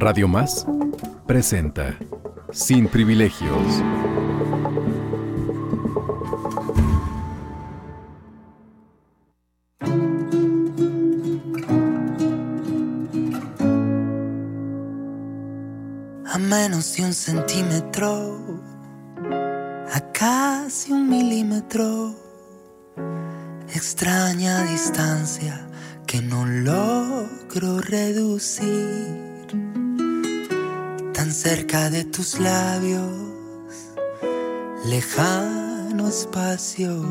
Radio Más presenta Sin privilegios. A menos de un centímetro, a casi un milímetro, extraña distancia que no logro reducir. Cerca de tus labios, lejano espacio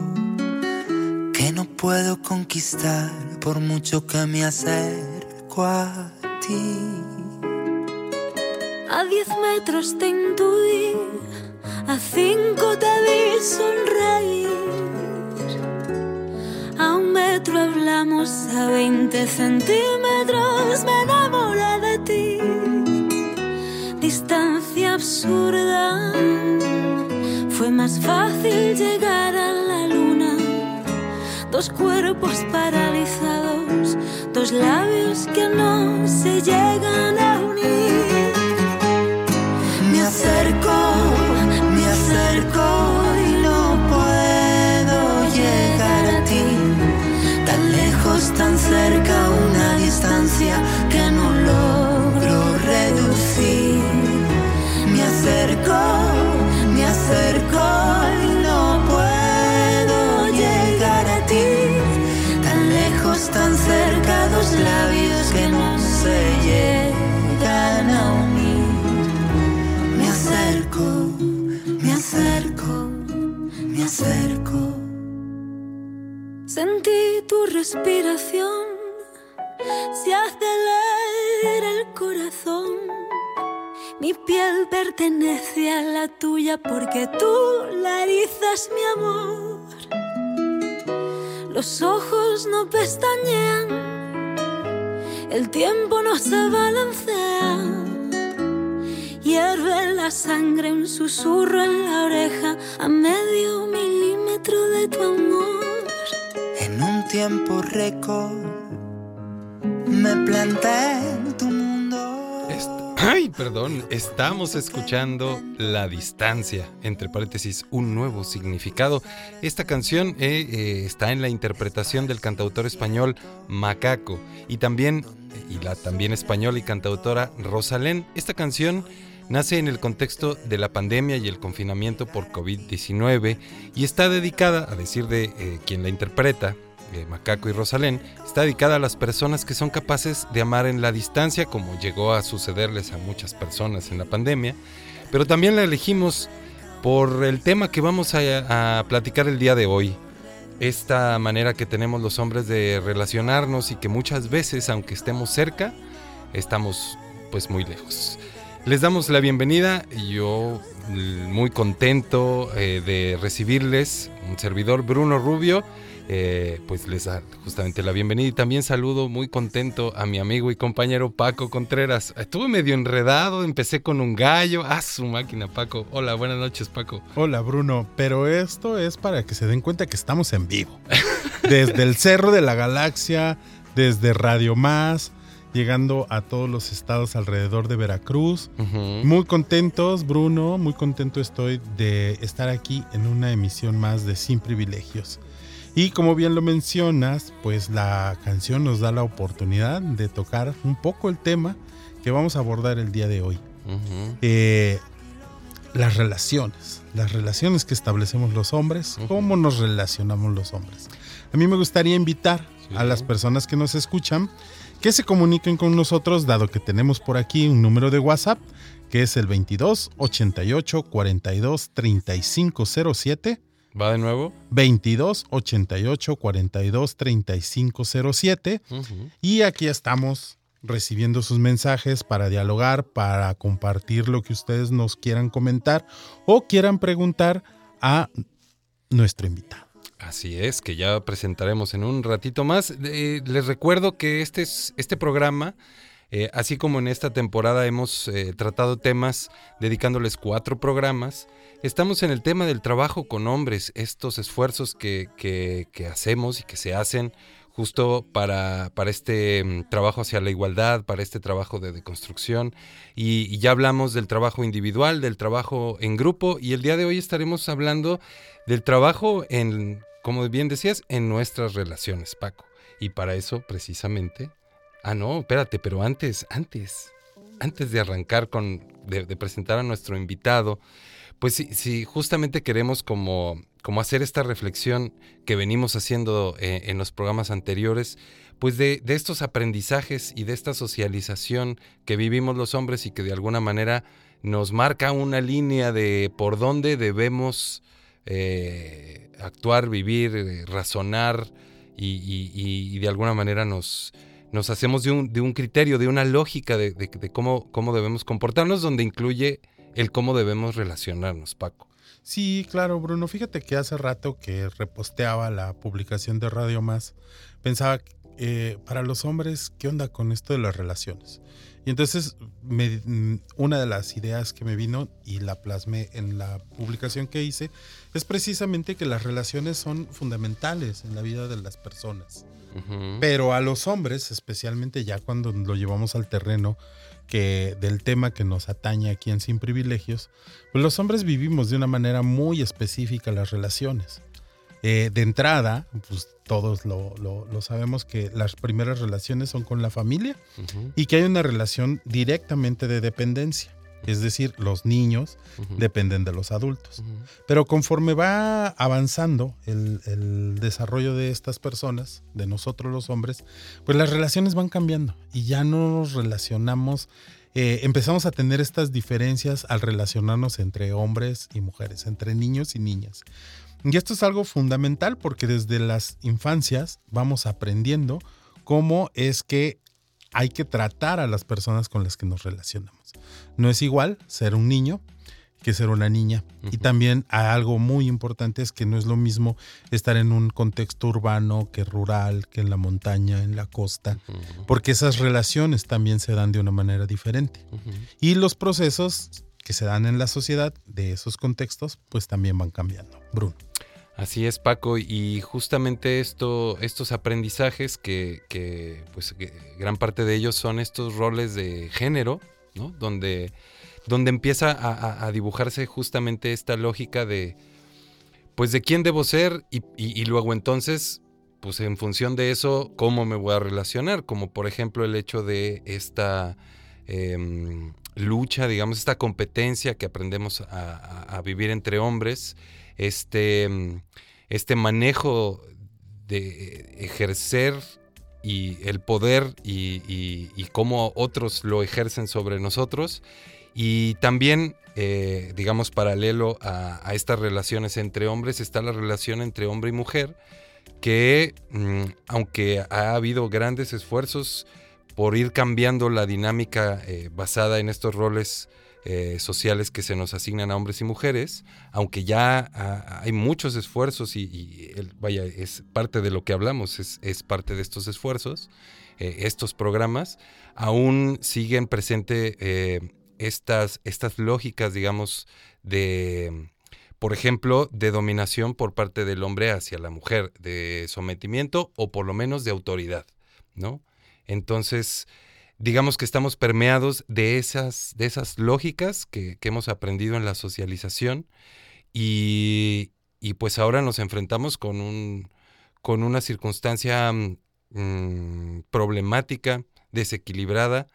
que no puedo conquistar por mucho que me acerco a ti. A diez metros te intuí, a cinco te vi sonreír. A un metro hablamos, a veinte centímetros me enamoré de. Distancia absurda, fue más fácil llegar a la luna. Dos cuerpos paralizados, dos labios que no se llegan a unir. Pertenece a la tuya porque tú la erizas mi amor. Los ojos no pestañean, el tiempo no se balancea. Hierve la sangre, un susurro en la oreja a medio milímetro de tu amor. En un tiempo récord me planté en tu. Ay, perdón, estamos escuchando La Distancia, entre paréntesis, un nuevo significado. Esta canción eh, eh, está en la interpretación del cantautor español Macaco y también, y la también española y cantautora Rosalén. Esta canción nace en el contexto de la pandemia y el confinamiento por COVID-19 y está dedicada, a decir de eh, quien la interpreta, eh, Macaco y Rosalén, está dedicada a las personas que son capaces de amar en la distancia, como llegó a sucederles a muchas personas en la pandemia, pero también la elegimos por el tema que vamos a, platicar el día de hoy. Esta manera que tenemos los hombres de relacionarnos y que muchas veces, aunque estemos cerca, estamos pues muy lejos. Les damos la bienvenida y yo mm, muy contento eh, de recibirles, un servidor Bruno Rubio, eh, pues les da justamente la bienvenida y también saludo muy contento a mi amigo y compañero Paco Contreras. Estuve medio enredado, empecé con un gallo, ah, su máquina Paco. Hola, buenas noches Paco. Hola Bruno, pero esto es para que se den cuenta que estamos en vivo. Desde el Cerro de la Galaxia, desde Radio Más, llegando a todos los estados alrededor de Veracruz. Muy contentos, Bruno, muy contento estoy de estar aquí en una emisión más de Sin Privilegios. Y como bien lo mencionas, pues la canción nos da la oportunidad de tocar un poco el tema que vamos a abordar el día de hoy. Eh, las relaciones, las relaciones que establecemos los hombres, cómo nos relacionamos los hombres. A mí me gustaría invitar a las personas que nos escuchan que se comuniquen con nosotros, dado que tenemos por aquí un número de WhatsApp que es el 22 88 42 35 07. ¿Va de nuevo? 22 88 42 35 07. Ujú. Y aquí estamos recibiendo sus mensajes para dialogar, para compartir lo que ustedes nos quieran comentar o quieran preguntar a nuestro invitado. Así es, que ya presentaremos en un ratito más. Eh, les recuerdo que este, es, este programa, eh, así como en esta temporada hemos eh, tratado temas dedicándoles cuatro programas, estamos en el tema del trabajo con hombres, estos esfuerzos que, que, hacemos y que se hacen justo para, para este mm, trabajo hacia la igualdad, para este trabajo de deconstrucción. Y, ya hablamos del trabajo individual, del trabajo en grupo, y el día de hoy estaremos hablando del trabajo en, como bien decías, en nuestras relaciones, Paco. Y para eso, precisamente... Ah, no, espérate, pero antes, antes, antes de arrancar con, de presentar a nuestro invitado, pues sí, sí, justamente queremos como, hacer esta reflexión que venimos haciendo eh, en los programas anteriores, pues de, estos aprendizajes y de esta socialización que vivimos los hombres y que de alguna manera nos marca una línea de por dónde debemos eh, actuar, vivir, eh, razonar y, de alguna manera nos, hacemos de un, criterio, de una lógica de, cómo debemos comportarnos, donde incluye el cómo debemos relacionarnos, Paco. Sí, claro, Bruno. Fíjate que hace rato que reposteaba la publicación de Radio Más, pensaba eh, para los hombres, ¿qué onda con esto de las relaciones? Y entonces me, una de las ideas que me vino y la plasmé en la publicación que hice es precisamente que las relaciones son fundamentales en la vida de las personas. Uh -huh. Pero a los hombres, especialmente ya cuando lo llevamos al terreno que del tema que nos atañe aquí en Sin Privilegios, pues los hombres vivimos de una manera muy específica las relaciones. Eh, de entrada, pues todos lo, lo, lo, sabemos que las primeras relaciones son con la familia uh -huh. y que hay una relación directamente de dependencia. Es decir, los niños uh -huh. dependen de los adultos. Uh -huh. Pero conforme va avanzando el, el, desarrollo de estas personas, de nosotros los hombres, pues las relaciones van cambiando y ya no nos relacionamos. Eh, empezamos a tener estas diferencias al relacionarnos entre hombres y mujeres, entre niños y niñas. Y esto es algo fundamental porque desde las infancias vamos aprendiendo cómo es que hay que tratar a las personas con las que nos relacionamos. No es igual ser un niño que ser una niña. Uh -huh. Y también algo muy importante es que no es lo mismo estar en un contexto urbano que rural, que en la montaña, en la costa, uh -huh. porque esas relaciones también se dan de una manera diferente. Uh -huh. Y los procesos que se dan en la sociedad de esos contextos, pues también van cambiando. Bruno. Así es, Paco, y justamente esto, estos aprendizajes que, pues gran parte de ellos son estos roles de género, ¿no? Donde, donde empieza a, dibujarse justamente esta lógica de, pues de quién debo ser y, y, y, luego entonces, pues en función de eso, cómo me voy a relacionar, como por ejemplo el hecho de esta eh, lucha, digamos, esta competencia que aprendemos a vivir entre hombres este, este manejo de ejercer y el poder y, cómo otros lo ejercen sobre nosotros. Y también, eh, digamos, paralelo a, estas relaciones entre hombres, está la relación entre hombre y mujer, que mmm, aunque ha habido grandes esfuerzos por ir cambiando la dinámica eh, basada en estos roles eh, sociales que se nos asignan a hombres y mujeres, aunque ya a, hay muchos esfuerzos y, vaya, es parte de lo que hablamos, es, parte de estos esfuerzos, eh, estos programas, aún siguen presentes eh, estas, estas lógicas, digamos, de, por ejemplo, de dominación por parte del hombre hacia la mujer, de sometimiento o por lo menos de autoridad, ¿no? Entonces, digamos que estamos permeados de esas, de esas lógicas que, hemos aprendido en la socialización y, y, pues ahora nos enfrentamos con, un, con una circunstancia mmm, problemática, desequilibrada,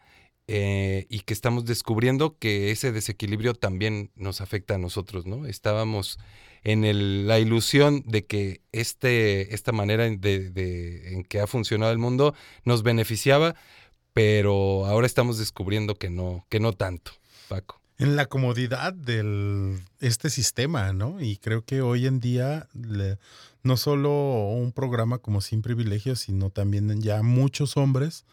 eh, y que estamos descubriendo que ese desequilibrio también nos afecta a nosotros, ¿no? Estábamos en el, la ilusión de que este, esta manera de, de, en que ha funcionado el mundo nos beneficiaba, pero ahora estamos descubriendo que no, que no tanto, Paco. En la comodidad de este sistema, ¿no? Y creo que hoy en día le, no solo un programa como Sin Privilegios, sino también ya muchos hombres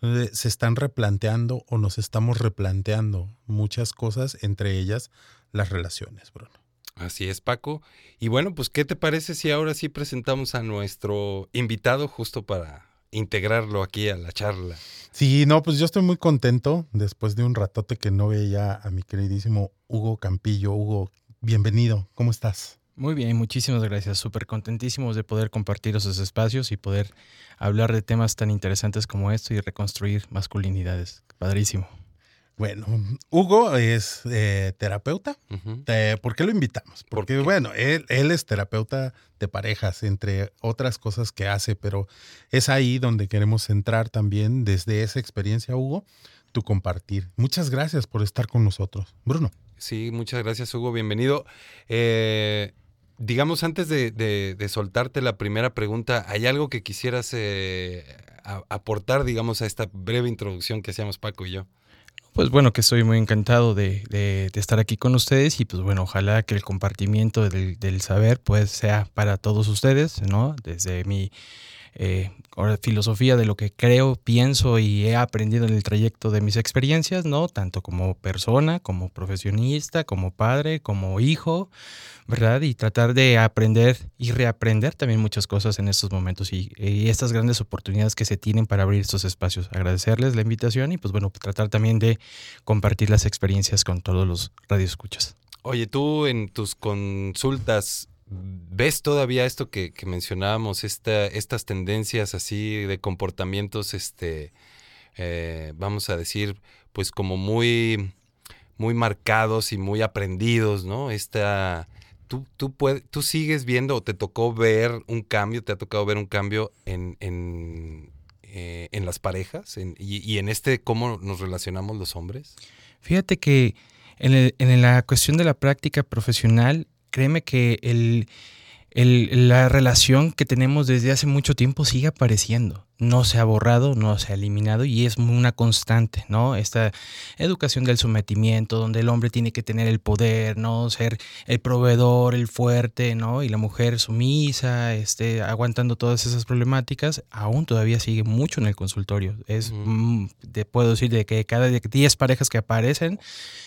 donde se están replanteando o nos estamos replanteando muchas cosas, entre ellas las relaciones, Bruno. Así es, Paco. Y bueno, pues, ¿qué te parece si ahora sí presentamos a nuestro invitado justo para integrarlo aquí a la charla? Sí, no, pues yo estoy muy contento después de un ratote que no veía a mi queridísimo Hugo Campillo. Hugo, bienvenido, ¿cómo estás? Muy bien, muchísimas gracias. Súper contentísimos de poder compartir esos espacios y poder hablar de temas tan interesantes como esto y reconstruir masculinidades. Padrísimo. Bueno, Hugo es eh, terapeuta. ¿Por qué lo invitamos? Porque, bueno, él, él, es terapeuta de parejas, entre otras cosas que hace, pero es ahí donde queremos centrar también desde esa experiencia, Hugo, tu compartir. Muchas gracias por estar con nosotros. Bruno. Sí, muchas gracias, Hugo. Bienvenido. Eh, digamos, antes de, soltarte la primera pregunta, ¿hay algo que quisieras eh, aportar, digamos, a esta breve introducción que hacíamos Paco y yo? Pues bueno, que estoy muy encantado de, estar aquí con ustedes y pues bueno, ojalá que el compartimiento del, saber pues sea para todos ustedes, ¿no? Desde mi eh, filosofía de lo que creo, pienso y he aprendido en el trayecto de mis experiencias, ¿no? Tanto como persona, como profesionista, como padre, como hijo, ¿verdad? Y tratar de aprender y reaprender también muchas cosas en estos momentos y, estas grandes oportunidades que se tienen para abrir estos espacios. Agradecerles la invitación y pues bueno, tratar también de compartir las experiencias con todos los radioescuchas. Oye, tú en tus consultas, ¿ves todavía esto que, mencionábamos, esta, estas tendencias así de comportamientos, este, eh, vamos a decir, pues como muy, muy marcados y muy aprendidos, ¿no? Esta tú, tú, tú sigues viendo o te tocó ver un cambio, te ha tocado ver un cambio en, en, eh, las parejas y, en este cómo nos relacionamos los hombres? Fíjate que en, en la cuestión de la práctica profesional, créeme que el, la relación que tenemos desde hace mucho tiempo sigue apareciendo no se ha borrado, no se ha eliminado y es una constante, ¿no? Esta educación del sometimiento, donde el hombre tiene que tener el poder, ¿no? Ser el proveedor, el fuerte, ¿no? Y la mujer sumisa, este, aguantando todas esas problemáticas, aún todavía sigue mucho en el consultorio. Es, mm, puedo decir, de que cada 10 parejas que aparecen,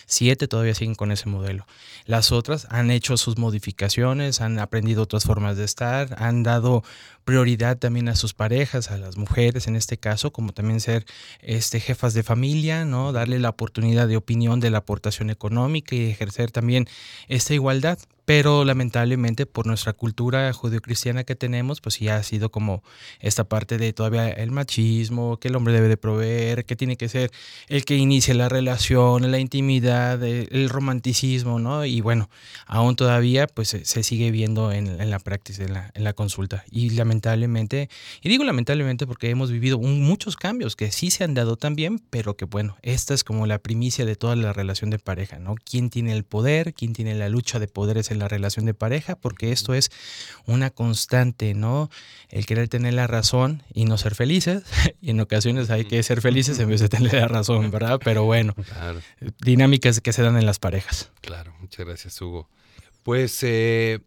7 todavía siguen con ese modelo. Las otras han hecho sus modificaciones, han aprendido otras formas de estar, han dado prioridad también a sus parejas, a las mujeres en este caso, como también ser este, jefas de familia, ¿no? Darle la oportunidad de opinión de la aportación económica y ejercer también esta igualdad pero lamentablemente por nuestra cultura judio-cristiana que tenemos, pues ya ha sido como esta parte de todavía el machismo, que el hombre debe de proveer, que tiene que ser el que inicie la relación, la intimidad, el, romanticismo, ¿no? Y bueno, aún todavía pues se, sigue viendo en, la práctica, en la, en la, consulta. Y lamentablemente, y digo lamentablemente porque hemos vivido muchos cambios que sí se han dado también, pero que bueno, esta es como la primicia de toda la relación de pareja, ¿no? ¿Quién tiene el poder? ¿Quién tiene la lucha de poderes en la relación de pareja, porque esto es una constante, ¿no? El querer tener la razón y no ser felices, y en ocasiones hay que ser felices en vez de tener la razón, ¿verdad? Pero bueno, dinámicas que se dan en las parejas. Claro, muchas gracias, Hugo. Pues, eh,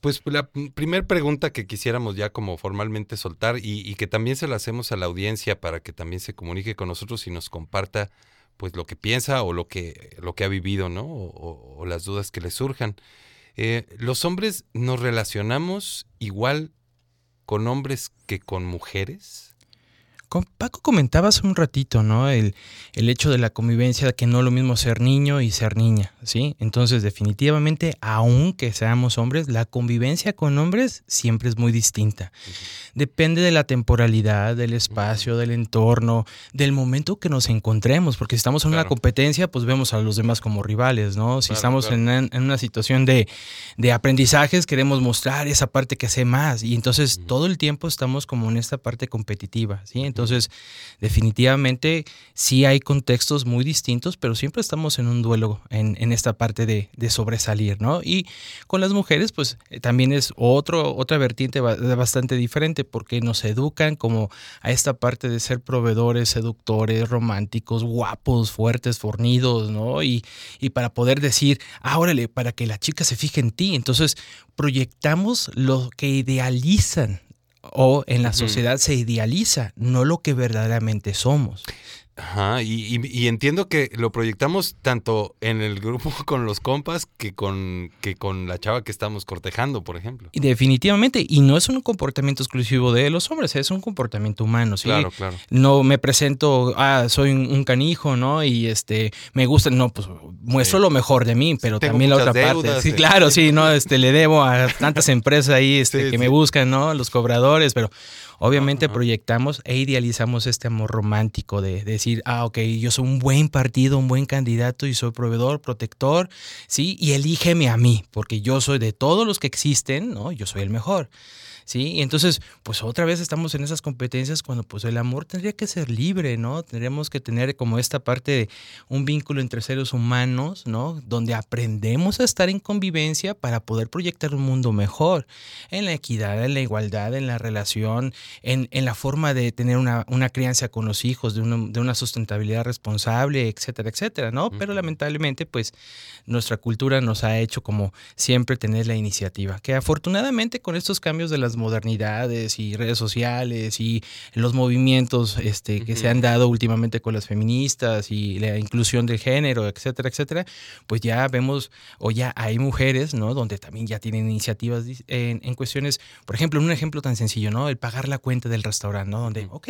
pues la primera pregunta que quisiéramos ya como formalmente soltar y, que también se la hacemos a la audiencia para que también se comunique con nosotros y nos comparta pues lo que piensa o lo que, lo que ha vivido, ¿no? o las dudas que le surjan. Eh, los hombres nos relacionamos igual con hombres que con mujeres. Con Paco comentabas un ratito, ¿no? El, el, hecho de la convivencia, que no es lo mismo ser niño y ser niña, ¿sí? Entonces, definitivamente, aunque seamos hombres, la convivencia con hombres siempre es muy distinta. Depende de la temporalidad, del espacio, del entorno, del momento que nos encontremos, porque si estamos en una competencia, pues vemos a los demás como rivales, ¿no? Si estamos En, en, una situación de, de, aprendizajes, queremos mostrar esa parte que hace más, y entonces todo el tiempo estamos como en esta parte competitiva, ¿sí? Entonces, definitivamente sí hay contextos muy distintos, pero siempre estamos en un duelo en, esta parte de, sobresalir, ¿no? Y con las mujeres, pues eh, también es otro, otra vertiente bastante diferente porque nos educan como a esta parte de ser proveedores, seductores, románticos, guapos, fuertes, fornidos, ¿no? Y, y para poder decir, ah, órale, para que la chica se fije en ti. Entonces, proyectamos lo que idealizan o en la sociedad se idealiza, no lo que verdaderamente somos. Ajá, y, y- y entiendo que lo proyectamos tanto en el grupo con los compas que con, que con la chava que estamos cortejando, por ejemplo. Y definitivamente, y no es un comportamiento exclusivo de los hombres, es un comportamiento humano, ¿sí? Claro, claro. No me presento, ah, soy un, un canijo, ¿no? Y este, me gusta, no, pues muestro lo mejor de mí, pero tengo también la otra parte. Sí, claro, sí, ¿no? Este, le debo a tantas empresas ahí este, Sí, que me buscan, ¿no? Los cobradores, pero obviamente proyectamos e idealizamos este amor romántico de, decir, ah, ok, yo soy un buen partido, un buen candidato y soy proveedor, protector, ¿sí? Y elígeme a mí, porque yo soy de todos los que existen, ¿no? Yo soy el mejor. ¿Sí? Y entonces, pues otra vez estamos en esas competencias cuando pues el amor tendría que ser libre, ¿no? Tendríamos que tener como esta parte de un vínculo entre seres humanos, ¿no? Donde aprendemos a estar en convivencia para poder proyectar un mundo mejor, en la equidad, en la igualdad, en la relación, en, en la forma de tener una, una crianza con los hijos, de una, de una sustentabilidad responsable, etcétera, etcétera, ¿no? Pero lamentablemente, pues nuestra cultura nos ha hecho como siempre tener la iniciativa, que afortunadamente con estos cambios de las modernidades y redes sociales y los movimientos este, que se han dado últimamente con las feministas y la inclusión de género, etcétera, etcétera, pues ya vemos o ya hay mujeres, ¿no? Donde también ya tienen iniciativas en, en cuestiones, por ejemplo, un ejemplo tan sencillo, ¿no? El pagar la cuenta del restaurante, ¿no? Donde, ok,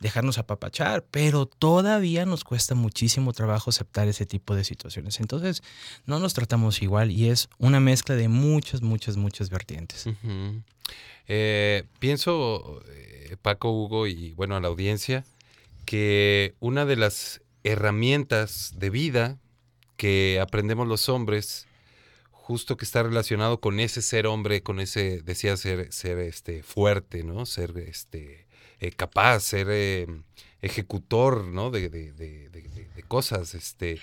dejarnos apapachar, pero todavía nos cuesta muchísimo trabajo aceptar ese tipo de situaciones. Entonces, no nos tratamos igual y es una mezcla de muchas, muchas, muchas vertientes. Ujú. Eh, pienso, eh, Paco, Hugo y bueno, a la audiencia, que una de las herramientas de vida que aprendemos los hombres, justo que está relacionado con ese ser hombre, con ese, decía, ser, ser este, fuerte, ¿no? Ser este, eh, capaz, ser ejecutor, ¿no? De, de- de- cosas. Este,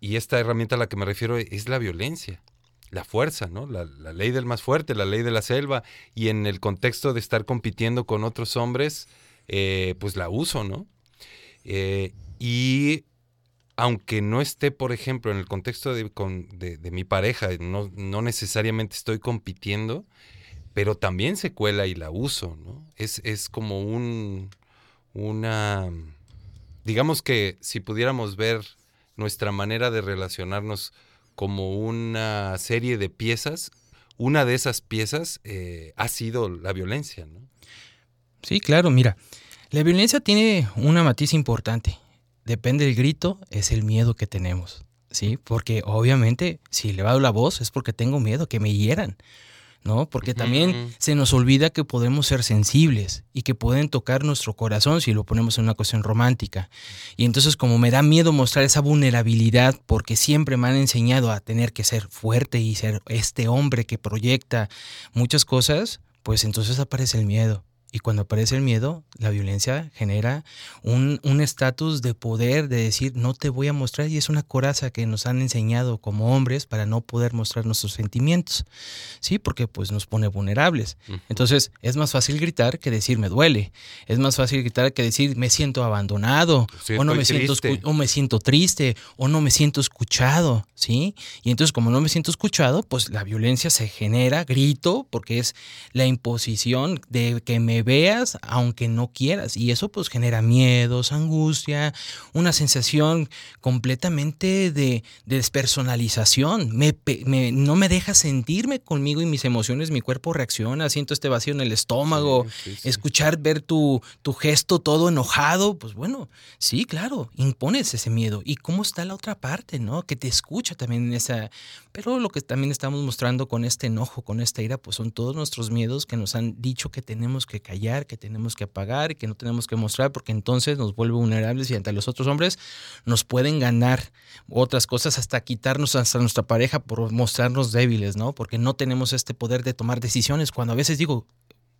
y esta herramienta a la que me refiero es la violencia la fuerza, ¿no? La, ley del más fuerte, la ley de la selva, y en el contexto de estar compitiendo con otros hombres, eh, pues la uso, ¿no? Eh, y aunque no esté, por ejemplo, en el contexto de, con- de mi pareja, no, no necesariamente estoy compitiendo, pero también se cuela y la uso, ¿no? Es, es como un, una, digamos que si pudiéramos ver nuestra manera de relacionarnos como una serie de piezas, una de esas piezas eh, ha sido la violencia, ¿no? Sí, claro, mira, la violencia tiene una matiz importante. Depende del grito, es el miedo que tenemos, ¿sí? Porque obviamente si le va la voz es porque tengo miedo que me hieran, ¿no? Porque también se nos olvida que podemos ser sensibles y que pueden tocar nuestro corazón si lo ponemos en una cuestión romántica. Y entonces como me da miedo mostrar esa vulnerabilidad porque siempre me han enseñado a tener que ser fuerte y ser este hombre que proyecta muchas cosas, pues entonces aparece el miedo. Y cuando aparece el miedo, la violencia genera un un estatus de poder, de decir, no te voy a mostrar, y es una coraza que nos han enseñado como hombres para no poder mostrar nuestros sentimientos, ¿sí? Porque pues nos pone vulnerables. Entonces, es más fácil gritar que decir me duele, es más fácil gritar que decir me siento abandonado, Sí, o no me siento, o me siento triste, o no me siento escuchado, ¿sí? Y entonces, como no me siento escuchado, pues la violencia se genera, grito, porque es la imposición de que me veas aunque no quieras. Y eso pues genera miedos, angustia, una sensación completamente de, de despersonalización. Me, no me deja sentirme conmigo y mis emociones, mi cuerpo reacciona, siento este vacío en el estómago, Sí, sí. escuchar, ver tu, tu gesto todo enojado, pues bueno, sí, claro, impones ese miedo. ¿Y cómo está la otra parte, no? Que te escucha también en esa... Pero lo que también estamos mostrando con este enojo, con esta ira, pues son todos nuestros miedos que nos han dicho que tenemos que que tenemos que apagar y que no tenemos que mostrar porque entonces nos vuelve vulnerables y ante los otros hombres nos pueden ganar otras cosas hasta quitarnos hasta nuestra pareja por mostrarnos débiles, ¿no? Porque no tenemos este poder de tomar decisiones cuando a veces digo,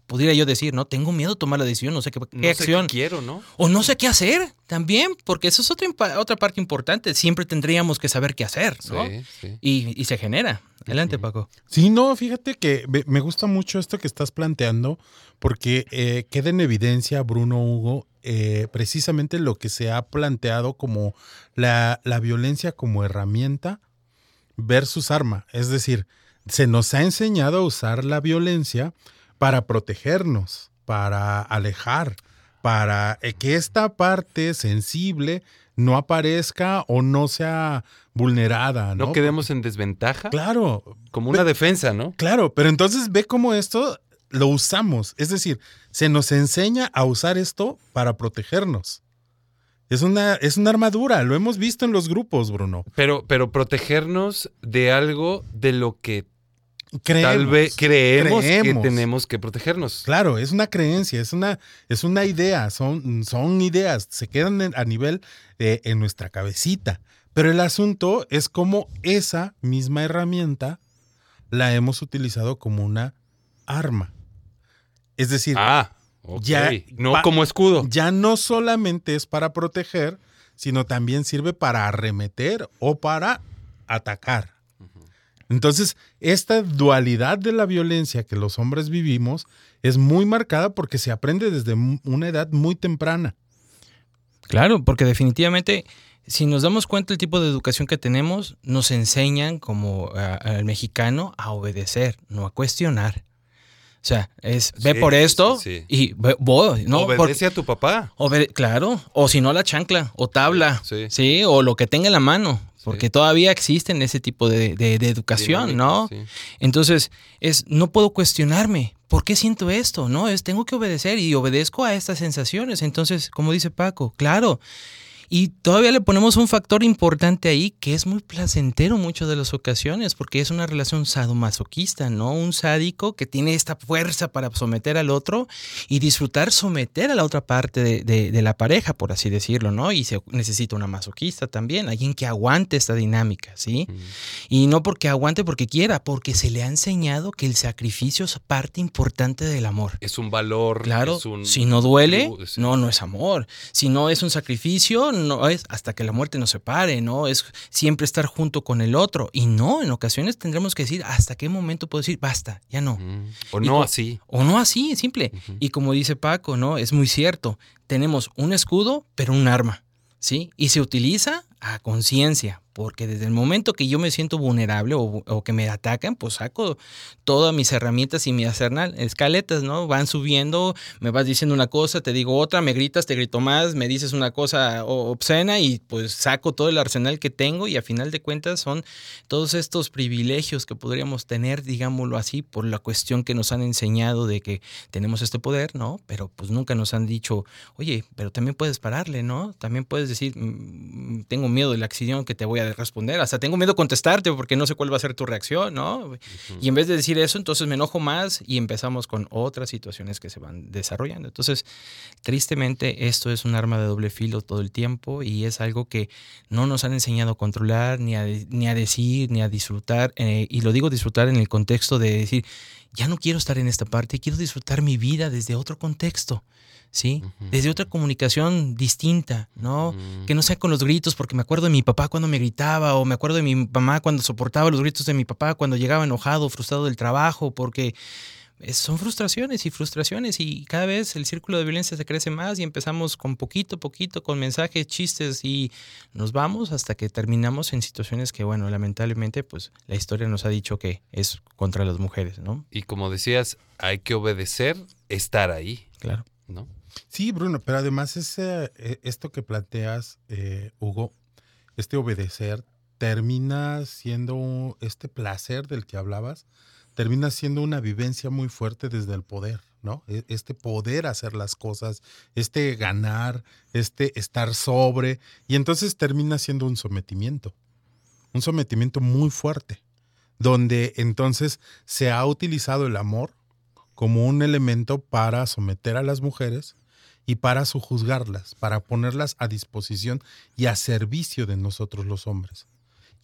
pudiera yo decir, no, tengo miedo de tomar la decisión, no sé qué, qué No sé qué acción. quiero, ¿no? O no sé qué hacer también, porque eso es otra, otra parte importante. Siempre tendríamos que saber qué hacer, ¿no? Sí, sí. Y, y se genera. Adelante, Paco. Sí, no, fíjate que me- me gusta mucho esto que estás planteando, porque eh, queda en evidencia, Bruno Hugo, eh, precisamente lo que se ha planteado como la, la violencia como herramienta versus arma. Es decir, se nos ha enseñado a usar la violencia para protegernos, para alejar, para eh, que esta parte sensible no aparezca o no sea vulnerada, ¿no? No quedemos en desventaja. Claro. Como una defensa, ¿no? Claro, pero entonces ve cómo esto lo usamos. Es decir, se nos enseña a usar esto para protegernos. Es una, es una armadura, lo hemos visto en los grupos, Bruno. Pero, pero protegernos de algo de lo que Creemos, tal vez creemos, que tenemos que protegernos. Claro, es una creencia, es una, es una idea, son, son ideas, se quedan en- a nivel de, en nuestra cabecita. Pero el asunto es cómo esa misma herramienta la hemos utilizado como una arma. Es decir, Ah, ya no como escudo. ya no solamente es para proteger, sino también sirve para arremeter o para atacar. Entonces, esta dualidad de la violencia que los hombres vivimos es muy marcada porque se aprende desde una edad muy temprana. Claro, porque definitivamente, si nos damos cuenta del tipo de educación que tenemos, nos enseñan como al mexicano a obedecer, no a cuestionar. O sea, es ve Sí, por esto sí, sí. y ve- voy, ¿no? Por- Obedece a tu papá. Obede- claro, o si no la chancla, o tabla, Sí. sí, o lo que tenga en la mano, porque todavía existen ese tipo de, de- de educación, ¿no? Entonces, es, no puedo cuestionarme, ¿por qué siento esto? No, es, tengo que obedecer y obedezco a estas sensaciones. Entonces, como dice Paco, claro. Y todavía le ponemos un factor importante ahí que es muy placentero en muchas de las ocasiones, porque es una relación sadomasoquista, ¿no? Un sádico que tiene esta fuerza para someter al otro y disfrutar someter a la otra parte de, de- de la pareja, por así decirlo, ¿no? Y se necesita una masoquista también, alguien que aguante esta dinámica, ¿sí? Y no porque aguante porque quiera, porque se le ha enseñado que el sacrificio es parte importante del amor. Es un valor. Claro, es un- si no duele, no, no es amor. Si no es un sacrificio, no es hasta que la muerte nos separe, ¿no? Es siempre estar junto con el otro. Y no, en ocasiones tendremos que decir hasta qué momento puedo decir, basta, ya no. O Y no así. O no así, simple. Y como dice Paco, ¿no? Es muy cierto. Tenemos un escudo, pero un arma, ¿sí? Y se utiliza a conciencia, porque desde el momento que yo me siento vulnerable o, que me atacan, pues saco todas mis herramientas y mi arsenal, escaletas, ¿no? Van subiendo, me vas diciendo una cosa, te digo otra, me gritas, te grito más, me dices una cosa obscena y pues saco todo el arsenal que tengo y a final de cuentas son todos estos privilegios que podríamos tener, digámoslo así, por la cuestión que nos han enseñado de que tenemos este poder, ¿no? Pero pues nunca nos han dicho, oye, pero también puedes pararle, ¿no? También puedes decir, "Mm, tengo miedo de la acción que te voy a responder, hasta tengo miedo de contestarte porque no sé cuál va a ser tu reacción, ¿no? Y en vez de decir eso, entonces me enojo más y empezamos con otras situaciones que se van desarrollando. Entonces, tristemente, esto es un arma de doble filo todo el tiempo y es algo que no nos han enseñado a controlar, ni a, ni a decir, ni a disfrutar. eh, y lo digo disfrutar en el contexto de decir, ya no quiero estar en esta parte, quiero disfrutar mi vida desde otro contexto. ¿Sí? Desde otra comunicación distinta, ¿no? Que no sea con los gritos, porque me acuerdo de mi papá cuando me gritaba, o me acuerdo de mi mamá cuando soportaba los gritos de mi papá, cuando llegaba enojado, frustrado del trabajo, porque son frustraciones y frustraciones y cada vez el círculo de violencia se crece más y empezamos con poquito, poquito, con mensajes, chistes y nos vamos hasta que terminamos en situaciones que, bueno, lamentablemente, pues la historia nos ha dicho que es contra las mujeres, ¿no? Y como decías, hay que obedecer, estar ahí. Claro. ¿No? Sí, Bruno, pero además ese, eh, esto que planteas, eh, Hugo, este obedecer, termina siendo este placer del que hablabas, termina siendo una vivencia muy fuerte desde el poder, ¿no? E- Este poder hacer las cosas, este ganar, este estar sobre, y entonces termina siendo un sometimiento, un sometimiento muy fuerte, donde entonces se ha utilizado el amor como un elemento para someter a las mujeres y para sojuzgarlas, para ponerlas a disposición y a servicio de nosotros los hombres.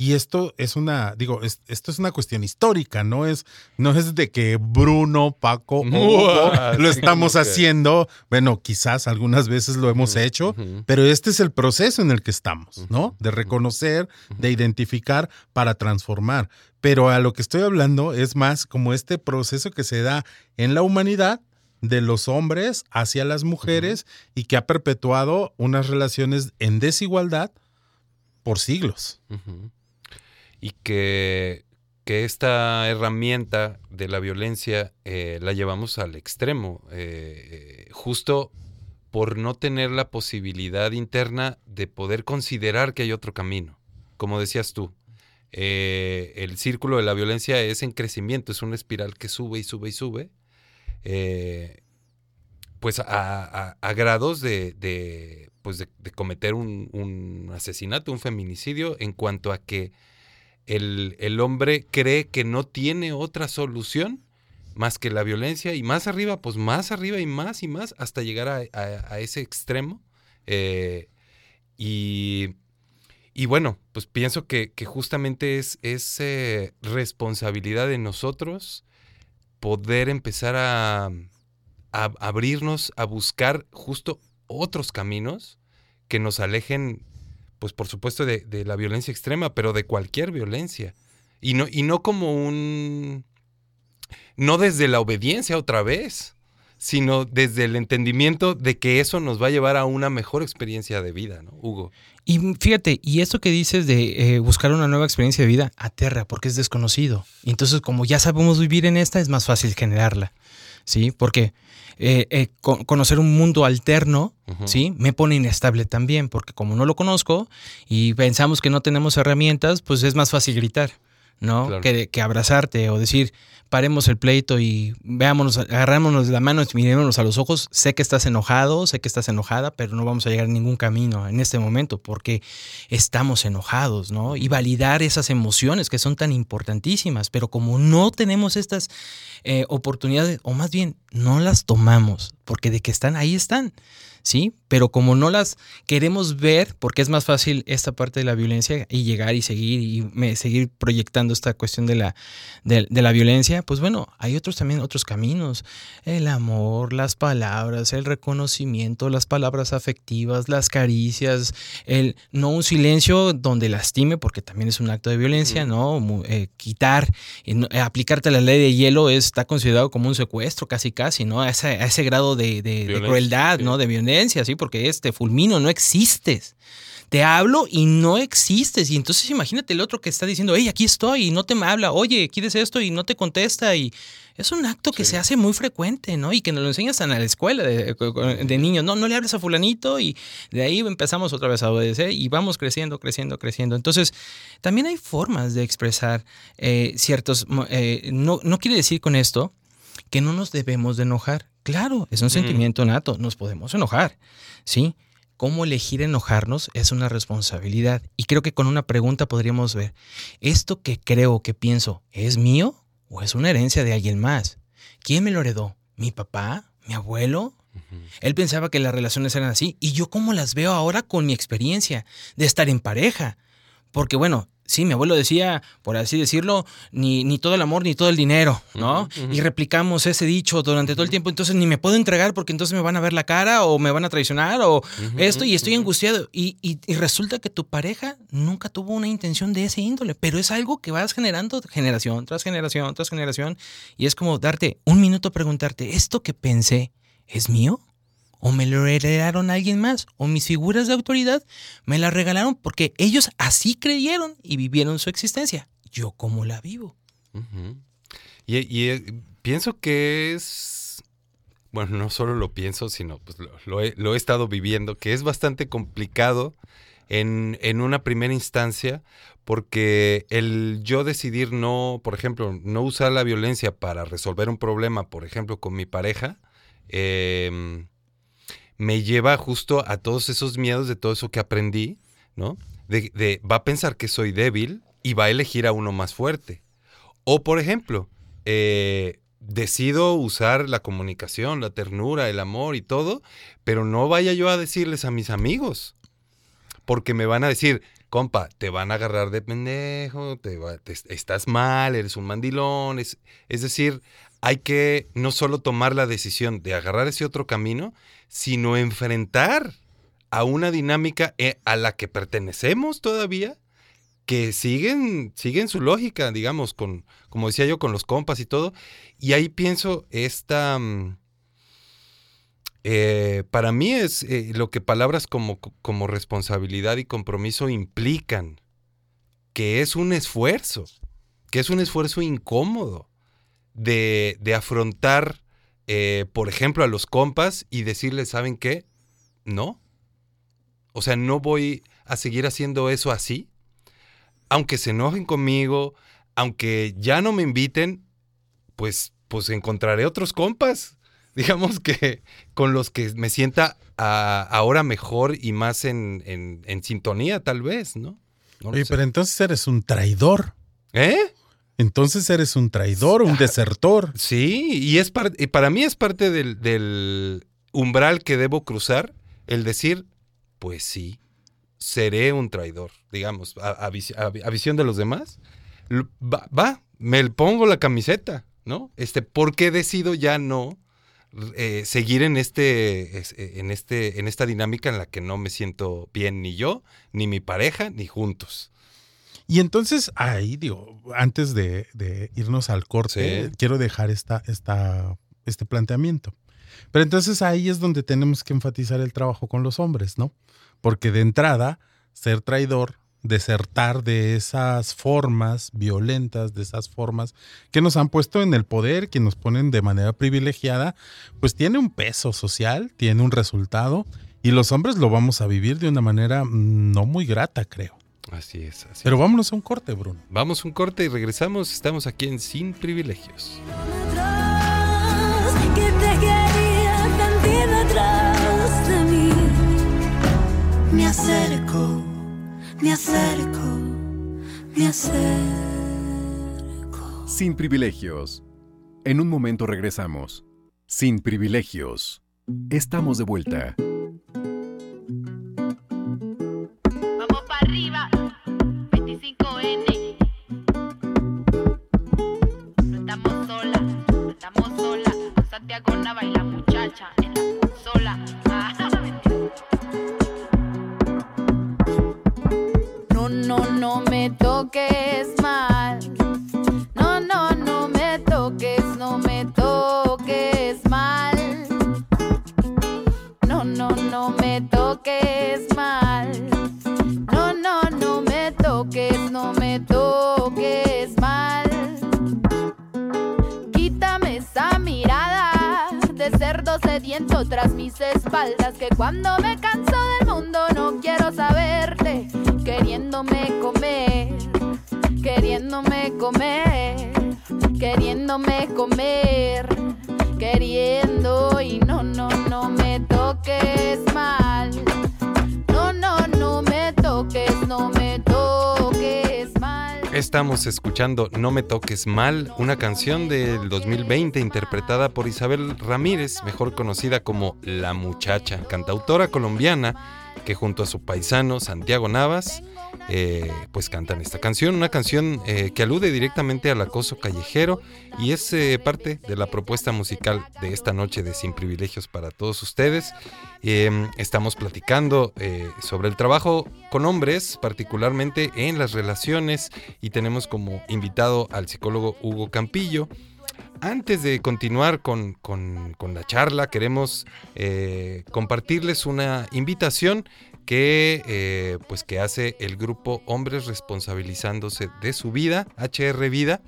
Y esto es una, digo, es- esto es una cuestión histórica, no es, no es de que Bruno, Paco Hugo lo estamos haciendo. Bueno, quizás algunas veces lo hemos hecho, pero este es el proceso en el que estamos, ¿no? De reconocer, de identificar para transformar. Pero a lo que estoy hablando es más como este proceso que se da en la humanidad de los hombres hacia las mujeres y que ha perpetuado unas relaciones en desigualdad por siglos. Y que que esta herramienta de la violencia eh, la llevamos al extremo, eh, eh, justo por no tener la posibilidad interna de poder considerar que hay otro camino. Como decías tú, eh, el círculo de la violencia es en crecimiento, es una espiral que sube y sube y sube, eh, pues a, grados de, pues de, cometer un, asesinato, un feminicidio, en cuanto a que el, el hombre cree que no tiene otra solución más que la violencia y más arriba, pues más arriba y más y más hasta llegar a, ese extremo. Eh, y, y bueno, pues pienso que, que justamente es, es eh, responsabilidad de nosotros poder empezar a, abrirnos, a buscar justo otros caminos que nos alejen, pues por supuesto, de, de la violencia extrema, pero de cualquier violencia. Y no, y no como un... No desde la obediencia otra vez, sino desde el entendimiento de que eso nos va a llevar a una mejor experiencia de vida, ¿no, Hugo? Y fíjate, y esto que dices de eh, buscar una nueva experiencia de vida, aterra porque es desconocido. Y entonces, como ya sabemos vivir en esta, es más fácil generarla. ¿Sí? Porque eh, eh, co- conocer un mundo alterno. ¿sí? Me pone inestable también, porque como no lo conozco y pensamos que no tenemos herramientas, pues es más fácil gritar, ¿no? Claro. Que, que abrazarte o decir, paremos el pleito y veámonos, agarrémonos de la mano y mirémonos a los ojos. Sé que estás enojado, sé que estás enojada, pero no vamos a llegar a ningún camino en este momento porque estamos enojados, ¿no? Y validar esas emociones que son tan importantísimas, pero como no tenemos estas eh, oportunidades, o más bien no las tomamos, porque de que están, ahí están. ¿Sí? Pero como no las queremos ver, porque es más fácil esta parte de la violencia y llegar y seguir y me- seguir proyectando esta cuestión de la, de, de la violencia, pues bueno, hay otros también, otros caminos. El amor, las palabras, el reconocimiento, las palabras afectivas, las caricias, el no un silencio donde lastime, porque también es un acto de violencia, ¿no? Eh, quitar, no- eh, aplicarte la ley de hielo es- está considerado como un secuestro, casi casi, ¿no? A ese, a ese grado de, de- crueldad. ¿no? De violencia, ¿sí? Porque es, te fulmino, no existes. Te hablo y no existes. Y entonces imagínate el otro que está diciendo, hey, aquí estoy y no te me habla, oye, ¿quieres esto? Y no te contesta. Y es un acto que se hace muy frecuente, ¿no? Y que nos lo enseñas en la escuela de, de niños. No, no le hables a fulanito y de ahí empezamos otra vez a obedecer y vamos creciendo, creciendo, creciendo. Entonces, también hay formas de expresar eh, ciertos... eh, no, no quiere decir con esto que no nos debemos de enojar. Claro, es un Ujú. sentimiento nato, nos podemos enojar, ¿sí? Cómo elegir enojarnos es una responsabilidad. Y creo que con una pregunta podríamos ver, ¿esto que creo, que pienso, es mío o es una herencia de alguien más? ¿Quién me lo heredó? ¿Mi papá? ¿Mi abuelo? Él pensaba que las relaciones eran así. ¿Y yo cómo las veo ahora con mi experiencia de estar en pareja? Porque bueno, sí, mi abuelo decía, por así decirlo, ni, ni todo el amor ni todo el dinero, ¿no? Y replicamos ese dicho durante todo el tiempo, entonces ni me puedo entregar porque entonces me van a ver la cara o me van a traicionar o esto y estoy angustiado. Y, y- y resulta que tu pareja nunca tuvo una intención de ese índole, pero es algo que vas generando generación tras generación tras generación y es como darte un minuto a preguntarte, ¿esto que pensé es mío? ¿O me lo heredaron alguien más? ¿O mis figuras de autoridad me la regalaron porque ellos así creyeron y vivieron su existencia? ¿Yo cómo la vivo? Y, eh, pienso que es, bueno, no solo lo pienso, sino pues lo, lo he, lo he estado viviendo, que es bastante complicado en, en una primera instancia, porque el yo decidir no, por ejemplo, no usar la violencia para resolver un problema, por ejemplo, con mi pareja, em, me lleva justo a todos esos miedos de todo eso que aprendí, ¿no? De, va a pensar que soy débil y va a elegir a uno más fuerte. O, por ejemplo, eh, decido usar la comunicación, la ternura, el amor y todo, pero no vaya yo a decirles a mis amigos, porque me van a decir, compa, te van a agarrar de pendejo, te va- te- estás mal, eres un mandilón. Es, es decir, hay que no solo tomar la decisión de agarrar ese otro camino, sino enfrentar a una dinámica eh, a la que pertenecemos todavía, que siguen, siguen su lógica, digamos, con, como decía yo, con los compas y todo. Y ahí pienso esta... mm, eh, para mí es eh, lo que palabras como, como responsabilidad y compromiso implican, que es un esfuerzo, que es un esfuerzo incómodo de, de afrontar, eh, por ejemplo, a los compas y decirles, ¿saben qué? No. O sea, no voy a seguir haciendo eso así. Aunque se enojen conmigo, aunque ya no me inviten, pues, pues encontraré otros compas. Digamos que con los que me sienta ah, ahora mejor y más en, en- en sintonía, tal vez, ¿no? No Oye, pero entonces eres un traidor. ¿Eh? Entonces eres un traidor, un desertor. Sí, y es y para mí es parte del, del umbral que debo cruzar, el decir, pues sí, seré un traidor, digamos, a, a vis- a vi- a visión de los demás. Va, va, me pongo la camiseta, ¿no? Este, ¿por qué decido ya no eh, seguir en este, es- eh, en este, en esta dinámica en la que no me siento bien ni yo, ni mi pareja, ni juntos? Y entonces ahí, digo, antes de, de irnos al corte, Sí. quiero dejar esta, esta, este planteamiento. Pero entonces ahí es donde tenemos que enfatizar el trabajo con los hombres, ¿no? Porque de entrada, ser traidor, desertar de esas formas violentas, de esas formas que nos han puesto en el poder, que nos ponen de manera privilegiada, pues tiene un peso social, tiene un resultado, y los hombres lo vamos a vivir de una manera mm, no muy grata, creo. Así es, así Pero vámonos a un corte, Bruno. Vamos un corte y regresamos. Estamos aquí en Sin Privilegios. que te quería sentir detrás de mí. Me acerco, Me acerco, me acerco. Sin privilegios. En un momento regresamos. Sin privilegios. Estamos de vuelta. Santiago Nava y la muchacha en la consola. No, no, no me toques mal. Cerdo sediento tras mis espaldas. Que cuando me canso del mundo no quiero saberte. Queriéndome comer, queriéndome comer, queriéndome comer, queriendo y no, no, no me toques mal. Estamos escuchando No me toques mal, una canción del 2020 interpretada por Isabel Ramírez, mejor conocida como La Muchacha, cantautora colombiana que junto a su paisano Santiago Navas, eh, pues cantan esta canción, una canción eh, que alude directamente al acoso callejero y es eh, parte de la propuesta musical de esta noche de Sin Privilegios para todos ustedes. Eh, estamos platicando sobre el trabajo con hombres, particularmente en las relaciones, y tenemos como invitado al psicólogo Hugo Campillo. Antes de continuar con, con- con la charla, queremos compartirles una invitación que, eh, pues que hace el grupo Hombres Responsabilizándose de su Vida, HR Vida,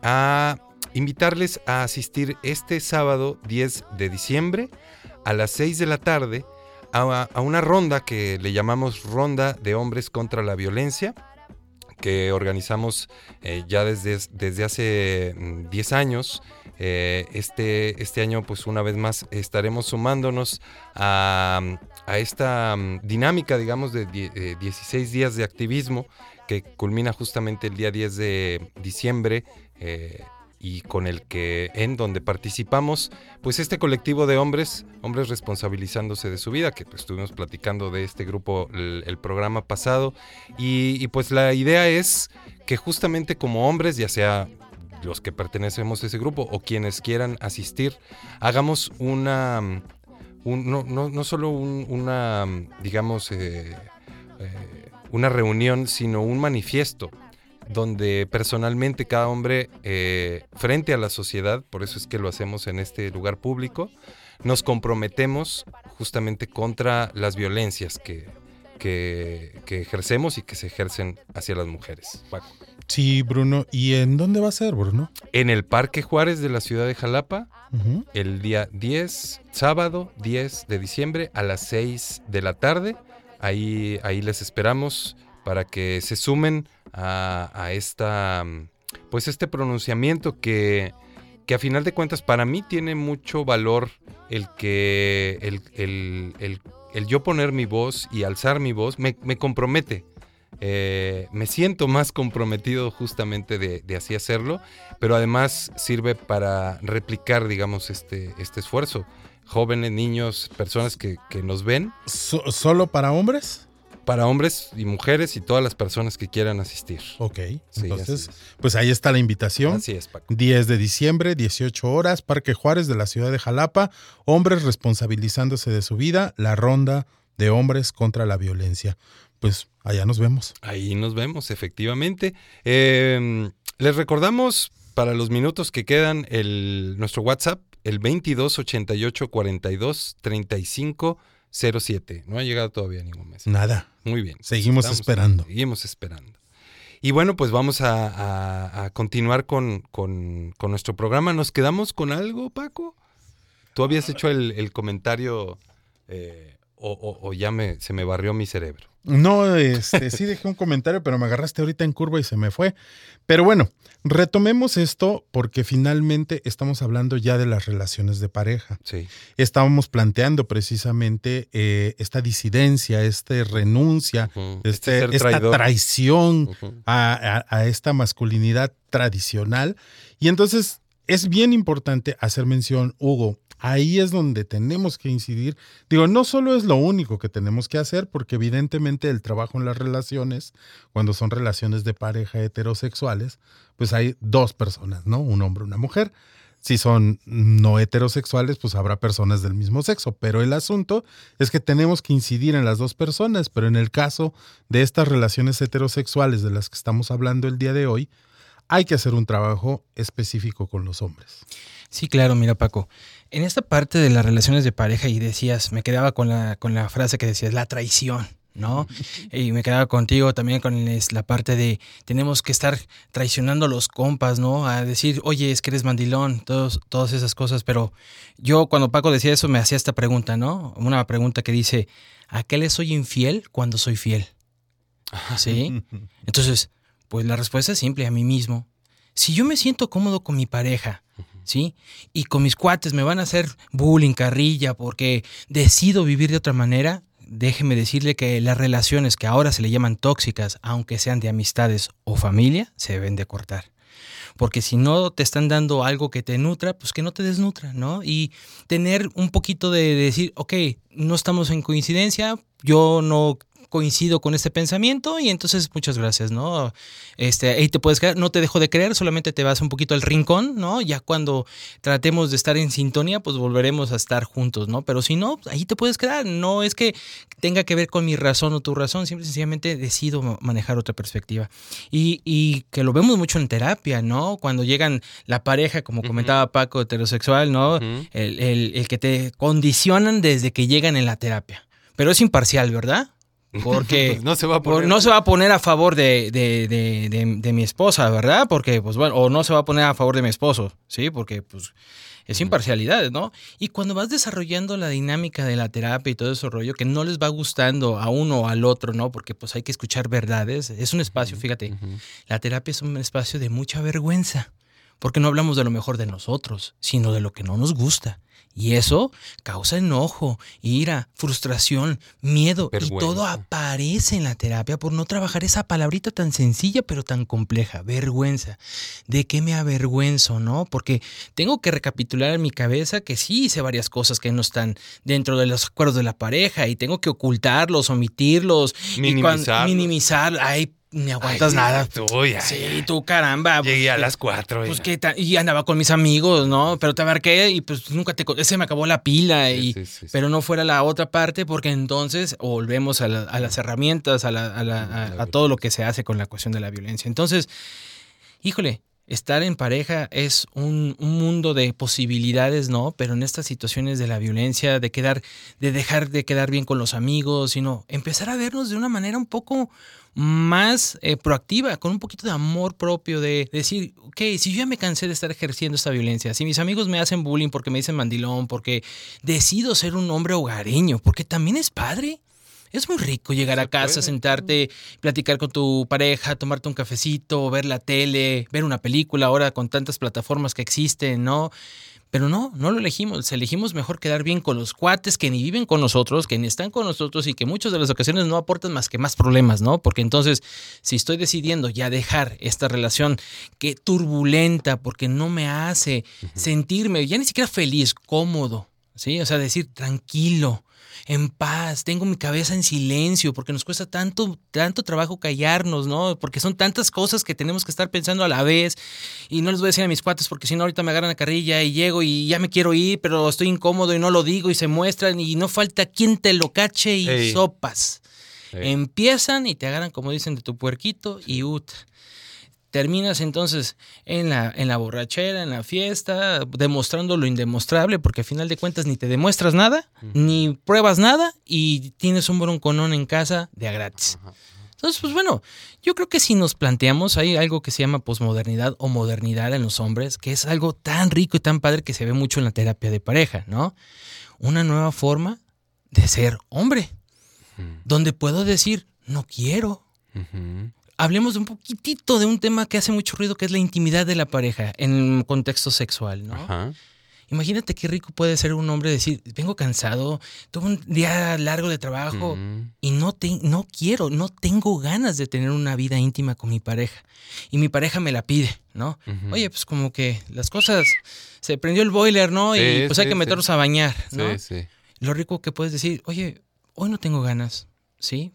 a invitarles a asistir este sábado 10 de diciembre a las 6 de la tarde a, una ronda que le llamamos Ronda de Hombres contra la Violencia que organizamos eh, ya desde, desde hace mm, 10 años. Eh, este, este año, pues una vez más, estaremos sumándonos a, a esta mm, dinámica, digamos, de eh, 16 días de activismo que culmina justamente el día 10 de diciembre. eh, y con el que en donde participamos pues este colectivo de hombres hombres responsabilizándose de su vida que pues, estuvimos platicando de este grupo el, programa pasado y, y, pues la idea es que justamente como hombres ya sea los que pertenecemos a ese grupo o quienes quieran asistir hagamos una no, no, no solo un- una digamos eh, eh, una reunión sino un manifiesto donde personalmente cada hombre eh, frente a la sociedad, por eso es que lo hacemos en este lugar público, nos comprometemos justamente contra las violencias que, que, que ejercemos y que se ejercen hacia las mujeres. Paco. Sí, Bruno. ¿Y en dónde va a ser, Bruno? En el Parque Juárez de la ciudad de Jalapa, el día 10, sábado 10 de diciembre a las 6 de la tarde. Ahí, ahí les esperamos para que se sumen a, a esta, pues este pronunciamiento que, que a final de cuentas para mí tiene mucho valor el que el, el- el- el yo poner mi voz y alzar mi voz me, me compromete. Eh, me siento más comprometido justamente de, de así hacerlo, pero además sirve para replicar, digamos, este, este esfuerzo. Jóvenes, niños, personas que, que nos ven. So- ¿Solo para hombres? Para hombres y mujeres y todas las personas que quieran asistir. Ok, Sí, entonces, pues ahí está la invitación. Así es, Paco. 10 de diciembre, 18 horas, Parque Juárez de la ciudad de Jalapa, hombres responsabilizándose de su vida, la ronda de hombres contra la violencia. Pues allá nos vemos. Ahí nos vemos, efectivamente. Eh, les recordamos para los minutos que quedan el, nuestro WhatsApp, el 22 88 42 35 07. No ha llegado todavía ningún mes. Nada. Muy bien. Seguimos Estamos- esperando. Seguimos esperando. Y bueno, pues vamos a, a- a continuar con, con- con nuestro programa. ¿Nos quedamos con algo, Paco? ¿Tú habías hecho el, el comentario eh, o, o- o ya me, se me barrió mi cerebro? No, este, sí dejé un comentario, pero me agarraste ahorita en curva y se me fue. Pero bueno, retomemos esto porque finalmente estamos hablando ya de las relaciones de pareja. Sí. Estábamos planteando precisamente eh, esta disidencia, esta renuncia, Este este- esta traición Ujú. a, a- a esta masculinidad tradicional. Y entonces es bien importante hacer mención, Hugo, ahí es donde tenemos que incidir. Digo, no solo es lo único que tenemos que hacer, porque evidentemente el trabajo en las relaciones, cuando son relaciones de pareja heterosexuales, pues hay dos personas, ¿no? Un hombre, una mujer. Si son no heterosexuales, pues habrá personas del mismo sexo. Pero el asunto es que tenemos que incidir en las dos personas. Pero en el caso de estas relaciones heterosexuales de las que estamos hablando el día de hoy, hay que hacer un trabajo específico con los hombres. Sí, claro, mira Paco, en esta parte de las relaciones de pareja y decías, me quedaba con la, con la frase que decías, la traición, ¿no? y me quedaba contigo también con la parte de tenemos que estar traicionando a los compas, ¿no? A decir, oye, es que eres mandilón, todos, todas esas cosas, pero yo cuando Paco decía eso me hacía esta pregunta, ¿no? Una pregunta que dice, ¿a qué le soy infiel cuando soy fiel? ¿Sí? Entonces, pues la respuesta es simple, a mí mismo. Si yo me siento cómodo con mi pareja, ¿sí? Y con mis cuates me van a hacer bullying, carrilla, porque decido vivir de otra manera, déjeme decirle que las relaciones que ahora se le llaman tóxicas, aunque sean de amistades o familia, se deben de cortar. Porque si no te están dando algo que te nutra, pues que no te desnutra, ¿no? Y tener un poquito de, de decir, ok, no estamos en coincidencia, yo no coincido con este pensamiento y entonces muchas gracias, ¿no? Este, ahí te puedes quedar, no te dejo de creer, solamente te vas un poquito al rincón, ¿no? Ya cuando tratemos de estar en sintonía, pues volveremos a estar juntos, ¿no? Pero si no, ahí te puedes quedar, no es que tenga que ver con mi razón o tu razón, simple sencillamente decido ma- manejar otra perspectiva. Y, y que lo vemos mucho en terapia, ¿no? Cuando llegan la pareja, como comentaba Paco, heterosexual, ¿no? el, el- el que te condicionan desde que llegan en la terapia. Pero es imparcial, ¿verdad? Porque Pues no se va a poner. no se va a poner a favor de, de- de- mi esposa, ¿verdad? Porque, pues bueno, o no se va a poner a favor de mi esposo, ¿sí? Porque, pues, es imparcialidad, ¿no? Y cuando vas desarrollando la dinámica de la terapia y todo ese rollo, que no les va gustando a uno o al otro, ¿no? Porque, pues, hay que escuchar verdades. Es un espacio, fíjate, la terapia es un espacio de mucha vergüenza, porque no hablamos de lo mejor de nosotros, sino de lo que no nos gusta. Y eso causa enojo, ira, frustración, miedo. Y todo aparece en la terapia por no trabajar esa palabrita tan sencilla pero tan compleja. Vergüenza. ¿De qué me avergüenzo, no? Porque tengo que recapitular en mi cabeza que sí hice varias cosas que no están dentro de los acuerdos de la pareja y tengo que ocultarlos, omitirlos. y Minimizarlos. minimizar. Ay, ni aguantas Ay, nada. tú, ya, Sí, tú, caramba. Llegué a pues, las cuatro. pues que y andaba con mis amigos, ¿no? Pero te marqué y pues nunca te se me acabó la pila y sí, sí, sí. pero no fuera la otra parte porque entonces volvemos a, la- a las herramientas, a, la- a la- a- a todo lo que se hace con la cuestión de la violencia. Entonces, híjole, estar en pareja es un, un, mundo de posibilidades, ¿no? Pero en estas situaciones de la violencia, de quedar, de dejar de quedar bien con los amigos, sino empezar a vernos de una manera un poco más eh, proactiva, con un poquito de amor propio, de, decir, ok, si yo ya me cansé de estar ejerciendo esta violencia, si mis amigos me hacen bullying porque me dicen mandilón, porque decido ser un hombre hogareño, porque también es padre. Es muy rico llegar a casa, sentarte, platicar con tu pareja, tomarte un cafecito, ver la tele, ver una película, ahora con tantas plataformas que existen, ¿no? Pero no, no lo elegimos. Elegimos mejor quedar bien con los cuates que ni viven con nosotros, que ni están con nosotros y que muchas de las ocasiones no aportan más que más problemas, ¿no? Porque entonces, si estoy decidiendo ya dejar esta relación que turbulenta, porque no me hace sentirme ya ni siquiera feliz, cómodo, ¿sí? O sea, decir tranquilo, en paz, tengo mi cabeza en silencio, porque nos cuesta tanto, tanto trabajo callarnos, ¿no? Porque son tantas cosas que tenemos que estar pensando a la vez. Y no les voy a decir a mis cuates, porque si no, ahorita me agarran a carrilla y llego y ya me quiero ir, pero estoy incómodo y no lo digo y se muestran y no falta quien te lo cache y Ey. sopas. Empiezan y te agarran, como dicen, de tu puerquito y ut. Terminas entonces en la, en la borrachera, en la fiesta, demostrando lo indemostrable, porque al final de cuentas ni te demuestras nada, ni pruebas nada y tienes un bronconón en casa de a gratis. Entonces, pues bueno, yo creo que si nos planteamos, hay algo que se llama posmodernidad o modernidad en los hombres, que es algo tan rico y tan padre que se ve mucho en la terapia de pareja, ¿no? Una nueva forma de ser hombre, donde puedo decir, no quiero. Hablemos de un poquitito de un tema que hace mucho ruido, que es la intimidad de la pareja en un contexto sexual, ¿no? Ajá. Imagínate qué rico puede ser un hombre decir, vengo cansado, tuve un día largo de trabajo y no, te, no quiero, no tengo ganas de tener una vida íntima con mi pareja. Y mi pareja me la pide, ¿no? Oye, pues como que las cosas, se prendió el boiler, ¿no? Y Sí, pues hay que sí. meternos a bañar, ¿no? Sí, sí. Lo rico que puedes decir, oye, hoy no tengo ganas, ¿sí?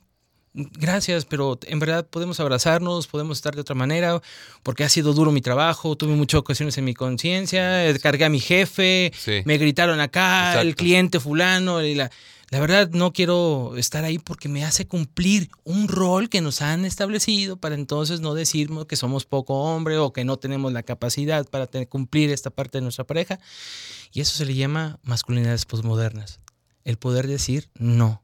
Gracias, pero en verdad podemos abrazarnos, podemos estar de otra manera, porque ha sido duro mi trabajo, tuve muchas ocasiones en mi conciencia, cargué a mi jefe, Sí. me gritaron acá, el cliente fulano, y la, la verdad no quiero estar ahí porque me hace cumplir un rol que nos han establecido para entonces no decirnos que somos poco hombre o que no tenemos la capacidad para tener- cumplir esta parte de nuestra pareja. Y eso se le llama masculinidades posmodernas. El poder decir no.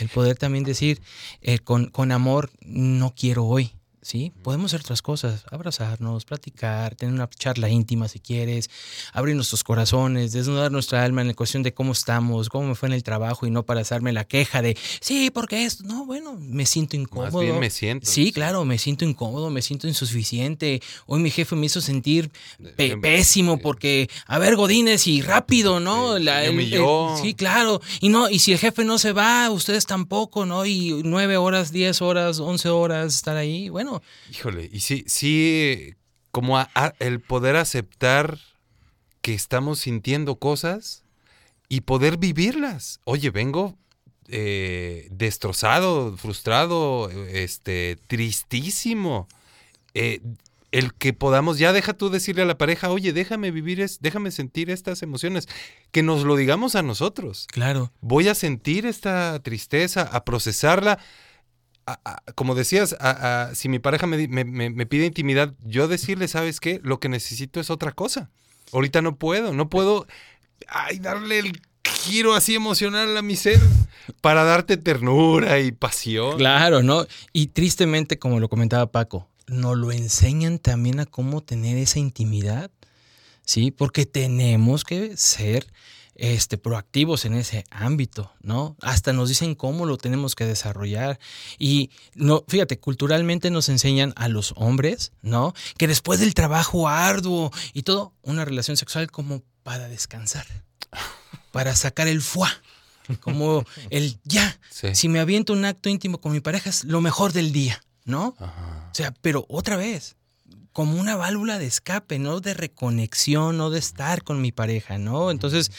El poder también decir eh, con, con amor, no quiero hoy. ¿Sí? Podemos hacer otras cosas, abrazarnos, platicar, tener una charla íntima si quieres, abrir nuestros corazones, desnudar nuestra alma en la cuestión de cómo estamos, cómo me fue en el trabajo y no para hacerme la queja de, sí, porque esto, no, bueno, me siento incómodo. bien me siento. Sí, claro, me siento incómodo, me siento insuficiente. Hoy mi jefe me hizo sentir pe- pésimo porque, a ver, Godínez, y rápido, ¿no? La- el- humilló. el- sí, claro. Y no, y si el jefe no se va, ustedes tampoco, ¿no? Y nueve horas, diez horas, once horas estar ahí, bueno. Híjole, y sí, sí, como a- a- el poder aceptar que estamos sintiendo cosas y poder vivirlas. Oye, vengo eh, destrozado, frustrado, este, tristísimo. Eh, el que podamos, ya deja tú decirle a la pareja, oye, déjame vivir, es, déjame sentir estas emociones, que nos lo digamos a nosotros. Claro. Voy a sentir esta tristeza, a procesarla. Como decías, si mi pareja me- me pide intimidad, yo decirle, ¿sabes qué? Lo que necesito es otra cosa. Ahorita no puedo, no puedo ay, darle el giro así emocional a mi ser para darte ternura y pasión. Claro, ¿no? Y tristemente, como lo comentaba Paco, nos lo enseñan también a cómo tener esa intimidad, ¿sí? Porque tenemos que ser este, proactivos en ese ámbito, ¿no? Hasta nos dicen cómo lo tenemos que desarrollar. Y no, fíjate, culturalmente nos enseñan a los hombres, ¿no? Que después del trabajo arduo y todo, una relación sexual como para descansar, para sacar el fuá, como el ya. Sí. Si me aviento un acto íntimo con mi pareja es lo mejor del día, ¿no? O sea, pero otra vez, como una válvula de escape, no de reconexión, no de estar con mi pareja, ¿no? Entonces,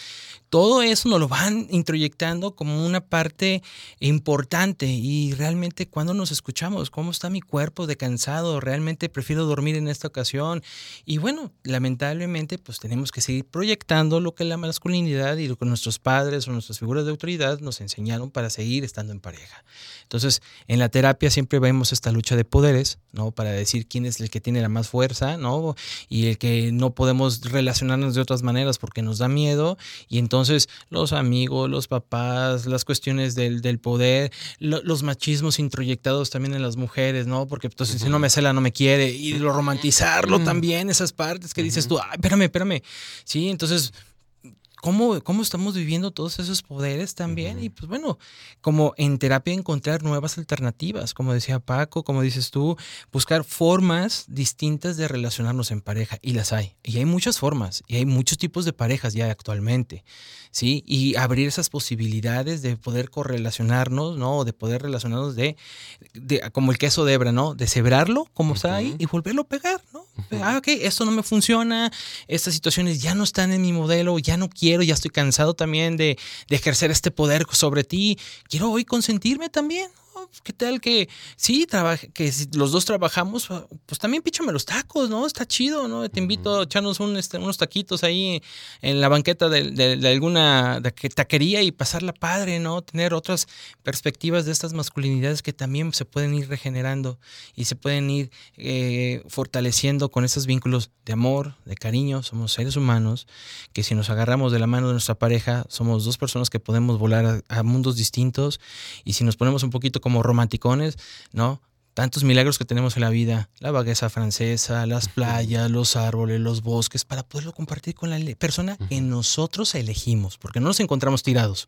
todo eso nos lo van introyectando como una parte importante y realmente cuando nos escuchamos, ¿cómo está mi cuerpo de cansado? ¿Realmente prefiero dormir en esta ocasión? Y bueno, lamentablemente pues tenemos que seguir proyectando lo que la masculinidad y lo que nuestros padres o nuestras figuras de autoridad nos enseñaron para seguir estando en pareja. Entonces, en la terapia siempre vemos esta lucha de poderes, ¿no? Para decir quién es el que tiene la más fuerza, ¿no? Y el que no podemos relacionarnos de otras maneras porque nos da miedo. Y entonces los amigos, los papás, las cuestiones del, del poder, lo- los machismos introyectados también en las mujeres, ¿no? Porque entonces si no me cela, no me quiere. Y lo romantizarlo también, esas partes que dices tú, ay, espérame, espérame. Sí, entonces cómo, cómo estamos viviendo todos esos poderes también. Y pues bueno, como en terapia encontrar nuevas alternativas, como decía Paco, como dices tú, buscar formas distintas de relacionarnos en pareja. Y las hay. Y hay muchas formas. Y hay muchos tipos de parejas ya actualmente. ¿Sí? Y abrir esas posibilidades de poder correlacionarnos, ¿no? O de poder relacionarnos de, de- como el queso de hebra, ¿no? De cebrarlo como está ahí y volverlo a pegar, ¿no? Ah, ok, esto no me funciona, estas situaciones ya no están en mi modelo, ya no quiero, ya estoy cansado también de, de ejercer este poder sobre ti, quiero hoy consentirme también. ¿No? ¿Qué tal que sí, trabaje, que si los dos trabajamos, pues también píchame los tacos, ¿no? Está chido, ¿no? Te invito a echarnos un, este, unos taquitos ahí en la banqueta de, de- de alguna taquería y pasarla padre, ¿no? Tener otras perspectivas de estas masculinidades que también se pueden ir regenerando y se pueden ir eh, fortaleciendo con esos vínculos de amor, de cariño. Somos seres humanos que si nos agarramos de la mano de nuestra pareja, somos dos personas que podemos volar a, a mundos distintos y si nos ponemos un poquito como romanticones, ¿no? Tantos milagros que tenemos en la vida, la vagueza francesa, las playas, los árboles, los bosques, para poderlo compartir con la persona que nosotros elegimos, porque no nos encontramos tirados.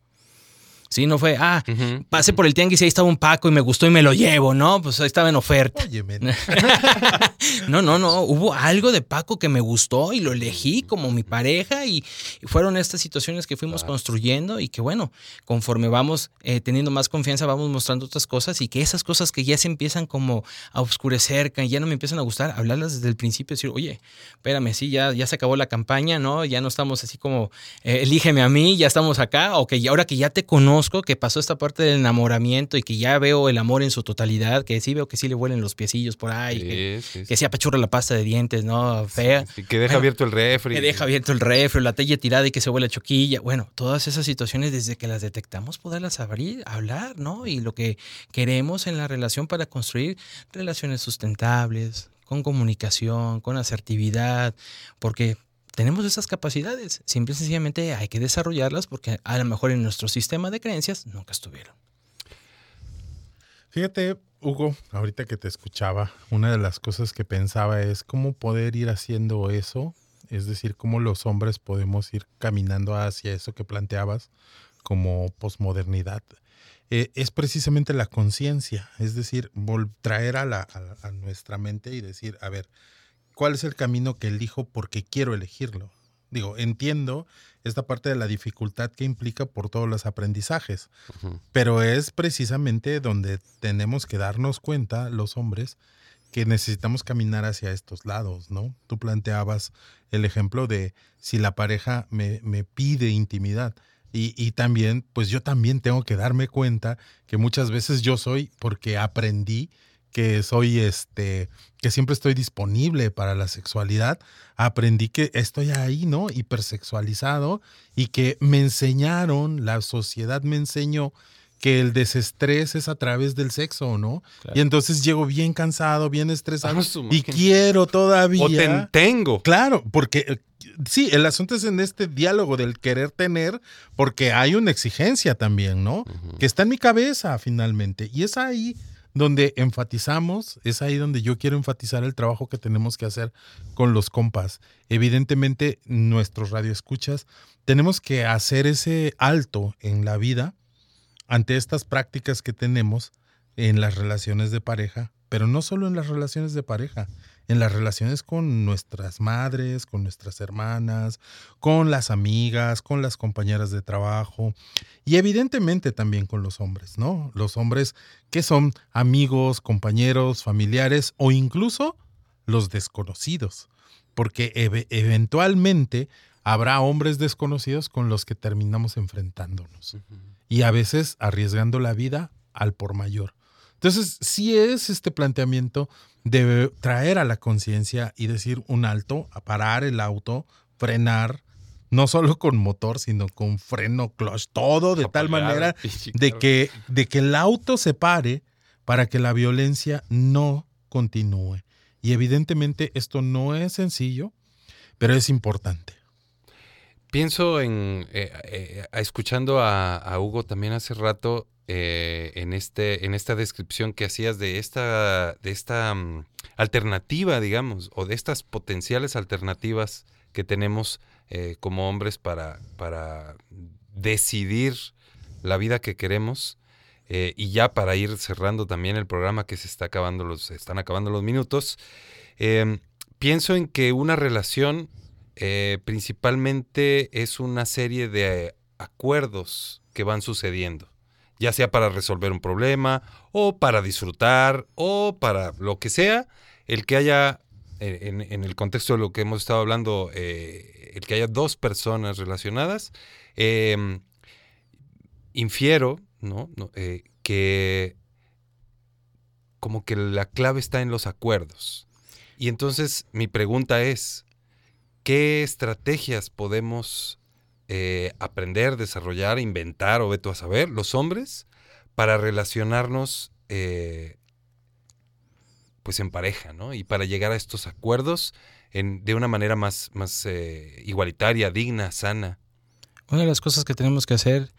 Sí, no fue, ah, pasé por el tianguis y ahí estaba un Paco y me gustó y me lo llevo, ¿no? Pues ahí estaba en oferta. no, no, no, hubo algo de Paco que me gustó y lo elegí como mi pareja y, y fueron estas situaciones que fuimos construyendo y que bueno, conforme vamos eh, teniendo más confianza vamos mostrando otras cosas y que esas cosas que ya se empiezan como a oscurecer, que ya no me empiezan a gustar, hablarlas desde el principio, decir, oye, espérame, sí, ya, ya se acabó la campaña, ¿no? Ya no estamos así como, eh, elígeme a mí, ya estamos acá, o que ya- ahora que ya te conozco, que pasó esta parte del enamoramiento y que ya veo el amor en su totalidad, que sí veo que sí le huelen los piecillos por ahí, que, sí, que sí apachurra la pasta de dientes, ¿no? Fea. Que deja Bueno, abierto el refri. Que deja abierto el refri, la talla tirada y que se huele a choquilla. Bueno, todas esas situaciones desde que las detectamos, poderlas abrir, hablar, ¿no? Y lo que queremos en la relación para construir relaciones sustentables, con comunicación, con asertividad, porque tenemos esas capacidades. Simple y sencillamente hay que desarrollarlas porque a lo mejor en nuestro sistema de creencias nunca estuvieron. Fíjate, Hugo, ahorita que te escuchaba, una de las cosas que pensaba es cómo poder ir haciendo eso, es decir, cómo los hombres podemos ir caminando hacia eso que planteabas como posmodernidad. Eh, es precisamente la conciencia, es decir, traer a, la- a a nuestra mente y decir, a ver, ¿cuál es el camino que elijo porque quiero elegirlo? Digo, entiendo esta parte de la dificultad que implica por todos los aprendizajes, pero es precisamente donde tenemos que darnos cuenta, los hombres, que necesitamos caminar hacia estos lados, ¿no? Tú planteabas el ejemplo de si la pareja me, me pide intimidad. Y, y también, pues yo también tengo que darme cuenta que muchas veces yo soy, porque aprendí que soy este, que siempre estoy disponible para la sexualidad, aprendí que estoy ahí, ¿no? Hipersexualizado y que me enseñaron, la sociedad me enseñó que el desestrés es a través del sexo, ¿no? Claro. Y entonces llego bien cansado, bien estresado Ah, y quiero todavía. O te tengo. Claro, porque eh, sí, el asunto es en este diálogo del querer tener, porque hay una exigencia también, ¿no? Que está en mi cabeza finalmente. Y es ahí donde enfatizamos, es ahí donde yo quiero enfatizar el trabajo que tenemos que hacer con los compas. Evidentemente, nuestros radioescuchas, tenemos que hacer ese alto en la vida ante estas prácticas que tenemos en las relaciones de pareja, pero no solo en las relaciones de pareja, en las relaciones con nuestras madres, con nuestras hermanas, con las amigas, con las compañeras de trabajo y evidentemente también con los hombres, ¿no? Los hombres que son amigos, compañeros, familiares o incluso los desconocidos, porque eve- eventualmente habrá hombres desconocidos con los que terminamos enfrentándonos y a veces arriesgando la vida al por mayor. Entonces, sí es este planteamiento de traer a la conciencia y decir un alto, a parar el auto, frenar, no solo con motor, sino con freno, clutch, todo de tal manera de que, de que el auto se pare para que la violencia no continúe. Y evidentemente esto no es sencillo, pero es importante. Pienso en, eh, eh, escuchando a, a, Hugo también hace rato, eh, en, este, en esta descripción que hacías de esta, de esta um, alternativa, digamos, o de estas potenciales alternativas que tenemos eh, como hombres para, para decidir la vida que queremos. Eh, y ya para ir cerrando también el programa que se está acabando los, están acabando los minutos, em, pienso en que una relación principalmente es una serie de acuerdos que van sucediendo ya sea para resolver un problema o para disfrutar o para lo que sea, el que haya, eh, en, el contexto de lo que hemos estado hablando, eh, el que haya dos personas relacionadas, em, infiero ¿no? Eh, que como que la clave está en los acuerdos. Y entonces mi pregunta es, ¿qué estrategias podemos eh, aprender, desarrollar, inventar o veto a saber, los hombres, para relacionarnos eh, pues en pareja, ¿no? Y para llegar a estos acuerdos en, de una manera más, más eh, igualitaria, digna, sana. Una de las cosas que tenemos que hacer,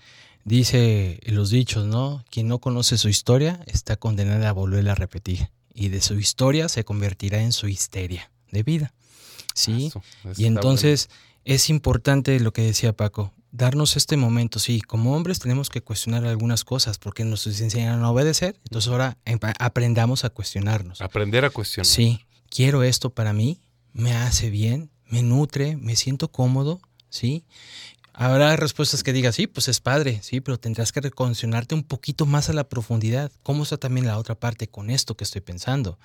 dice los dichos, ¿no? Quien no conoce su historia está condenada a volverla a repetir. Y de su historia se convertirá en su histeria de vida. ¿Sí? y entonces es importante lo que decía Paco, darnos este momento. Sí, como hombres tenemos que cuestionar algunas cosas porque nos enseñan a obedecer, entonces ahora aprendamos a cuestionarnos. Aprender a cuestionar. Sí, quiero esto para mí, me hace bien, me nutre, me siento cómodo, ¿sí? Habrá respuestas que digas, sí, pues es padre, sí, pero tendrás que recondicionarte un poquito más a la profundidad. ¿Cómo está también la otra parte con esto que estoy pensando?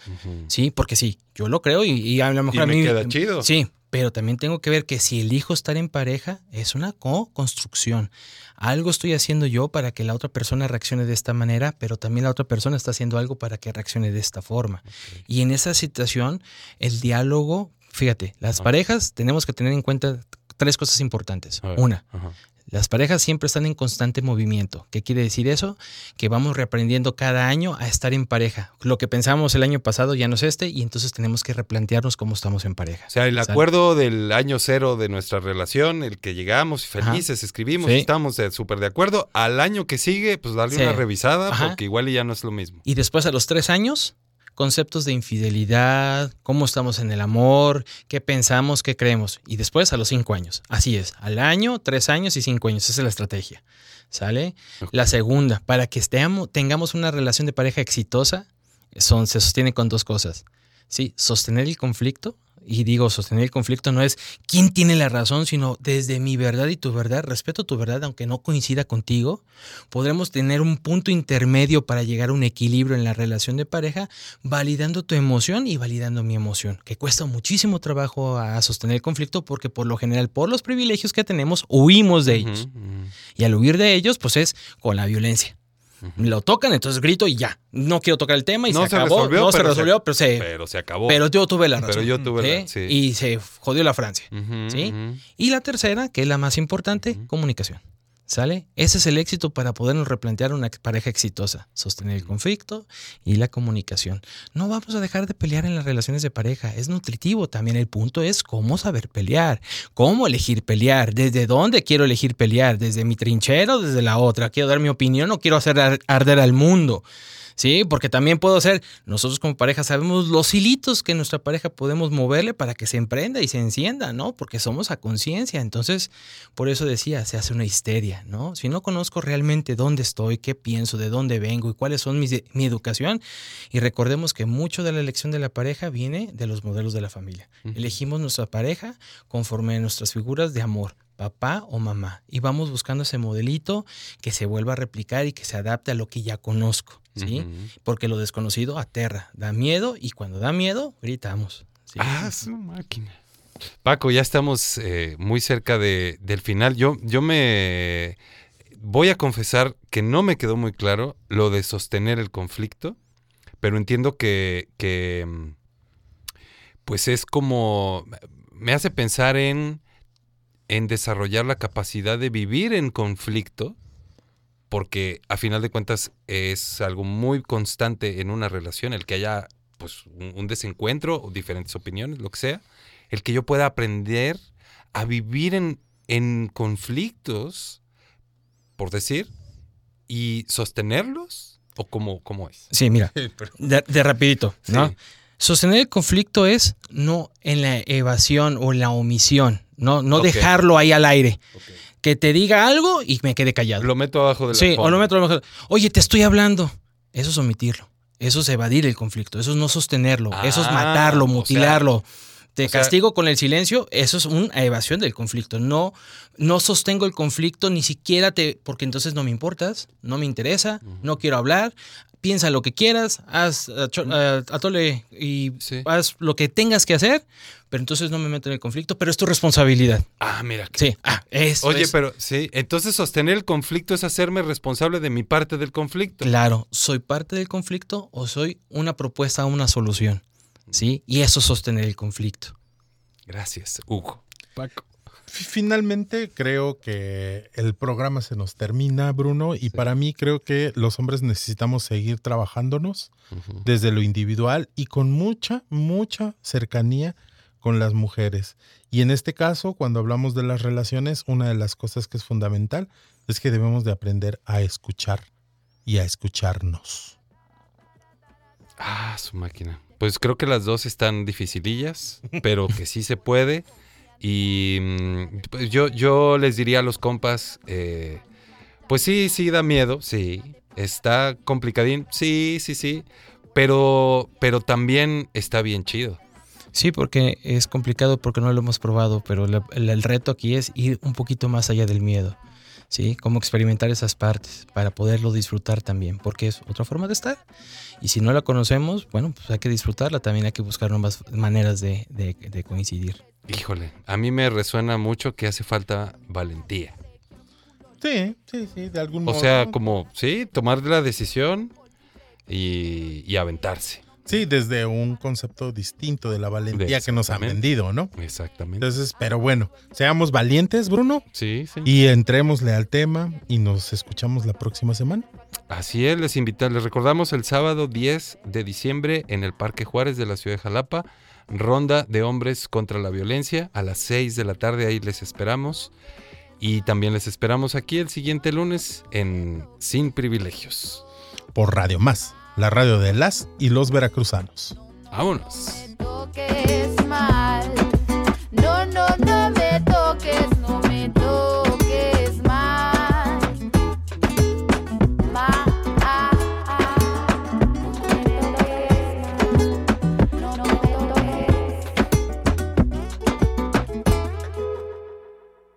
Sí, porque sí, yo lo creo y, a lo mejor a mí. queda chido. Sí, pero también tengo que ver que si elijo estar en pareja, es una co-construcción. Algo estoy haciendo yo para que la otra persona reaccione de esta manera, pero también la otra persona está haciendo algo para que reaccione de esta forma. Y en esa situación, el diálogo, fíjate, las parejas tenemos que tener en cuenta tres cosas importantes. Una, las parejas siempre están en constante movimiento. ¿Qué quiere decir eso? Que vamos reaprendiendo cada año a estar en pareja. Lo que pensábamos el año pasado ya no es este y entonces tenemos que replantearnos cómo estamos en pareja. O sea, el acuerdo del año cero de nuestra relación, el que llegamos felices, escribimos, estamos súper de acuerdo. Al año que sigue, pues darle una revisada porque igual ya no es lo mismo. Y después a los tres años, conceptos de infidelidad, cómo estamos en el amor, qué pensamos, qué creemos. Y después a los cinco años. Así es, al año, tres años y cinco años. Esa es la estrategia. ¿Sale? La segunda, para que estemos, tengamos una relación de pareja exitosa, son, se sostiene con dos cosas. ¿sí? Sostener el conflicto y digo, sostener el conflicto no es quién tiene la razón, sino desde mi verdad y tu verdad, respeto tu verdad, aunque no coincida contigo, podremos tener un punto intermedio para llegar a un equilibrio en la relación de pareja, validando tu emoción y validando mi emoción, que cuesta muchísimo trabajo a sostener el conflicto porque por lo general, por los privilegios que tenemos, huimos de ellos. Y al huir de ellos, pues es con la violencia. Lo tocan, entonces grito y ya. No quiero tocar el tema y se, acabó. no se resolvió, pero, se, pero se acabó. Pero yo tuve la razón. Pero yo tuve la, sí. Y se jodió la Francia. ¿sí? Y la tercera, que es la más importante, comunicación. ¿Sale? Ese es el éxito para podernos replantear una pareja exitosa, sostener el conflicto y la comunicación. No vamos a dejar de pelear en las relaciones de pareja, es nutritivo también. El punto es cómo saber pelear, cómo elegir pelear, desde dónde quiero elegir pelear, desde mi trinchero o desde la otra. Quiero dar mi opinión o quiero hacer arder al mundo. ¿Sí? Porque también puedo ser, nosotros como pareja sabemos los hilitos que nuestra pareja podemos moverle para que se emprenda y se encienda, ¿no? Porque somos a conciencia. Entonces, por eso decía, se hace una histeria, ¿no? Si no conozco realmente dónde estoy, qué pienso, de dónde vengo y cuáles son mis, mi educación, y recordemos que mucho de la elección de la pareja viene de los modelos de la familia. Elegimos nuestra pareja conforme a nuestras figuras de amor, papá o mamá. Y vamos buscando ese modelito que se vuelva a replicar y que se adapte a lo que ya conozco, ¿sí? Porque lo desconocido aterra, da miedo y cuando da miedo, gritamos. Ah, su máquina. Paco, ya estamos eh, muy cerca de, del final. Yo, yo me voy a confesar que no me quedó muy claro lo de sostener el conflicto, pero entiendo que, que mm, pues es como, me hace pensar en en desarrollar la capacidad de vivir en conflicto, porque a final de cuentas es algo muy constante en una relación el que haya pues, un, un desencuentro, o diferentes opiniones, lo que sea, el que yo pueda aprender a vivir en, en conflictos, por decir, y sostenerlos, o cómo, cómo es. Sí, mira, de, de rapidito, ¿no? Sí. Sostener el conflicto es no en la evasión o en la omisión, no, no dejarlo ahí al aire. Que te diga algo y me quede callado. Lo meto abajo de la Sí, o lo meto abajo. Oye, te estoy hablando. Eso es omitirlo. Eso es evadir el conflicto. Eso es no sostenerlo. eso es Ah, matarlo, o sea, mutilarlo. te sea- castigo con el silencio. Eso es una evasión del conflicto. No, no sostengo el conflicto, ni siquiera te. Porque entonces no me importas, no me interesa, no quiero hablar. Piensa lo que quieras, haz acho- a- atole y haz lo que tengas que hacer, pero entonces no me meto en el conflicto, pero es tu responsabilidad. Ah, mira. Sí, ah, eso Oye, es. pero sí, entonces sostener el conflicto es hacerme responsable de mi parte del conflicto. Claro, ¿soy parte del conflicto o soy una propuesta a una solución? ¿Sí? Y eso es sostener el conflicto. Gracias, Hugo. Paco. Finalmente creo que el programa se nos termina, Bruno, y para mí creo que los hombres necesitamos seguir trabajándonos desde lo individual y con mucha, mucha cercanía con las mujeres. Y en este caso, cuando hablamos de las relaciones, una de las cosas que es fundamental es que debemos de aprender a escuchar y a escucharnos. Ah, su máquina. Pues creo que las dos están dificilillas, pero que sí se puede. Y mm, pues yo, yo les diría a los compas, eh, pues sí, sí da miedo, sí. Está complicadín, sí, sí, sí. Pero, pero también está bien chido. Sí, porque es complicado porque no lo hemos probado, pero el reto aquí es ir un poquito más allá del miedo. ¿Sí? Cómo experimentar esas partes para poderlo disfrutar también, porque es otra forma de estar. Y si no la conocemos, bueno, pues hay que disfrutarla, también hay que buscar nuevas maneras de, de- de coincidir. Híjole, a mí me resuena mucho que hace falta valentía. Sí, sí, sí, de algún O modo. sea, como, sí, tomar la decisión y, y aventarse. Sí, desde un concepto distinto de la valentía que nos han vendido, ¿no? Exactamente. Entonces, pero bueno, seamos valientes, Bruno. Sí, sí. Y entrémosle al tema y nos escuchamos la próxima semana. Así es, les invitamos, les recordamos el sábado 10 de diciembre en el Parque Juárez de la ciudad de Jalapa, ronda de hombres contra la violencia a las 6 de la tarde, ahí les esperamos. Y también les esperamos aquí el siguiente lunes en Sin Privilegios. Por Radio Más, la radio de las y los veracruzanos. Vámonos.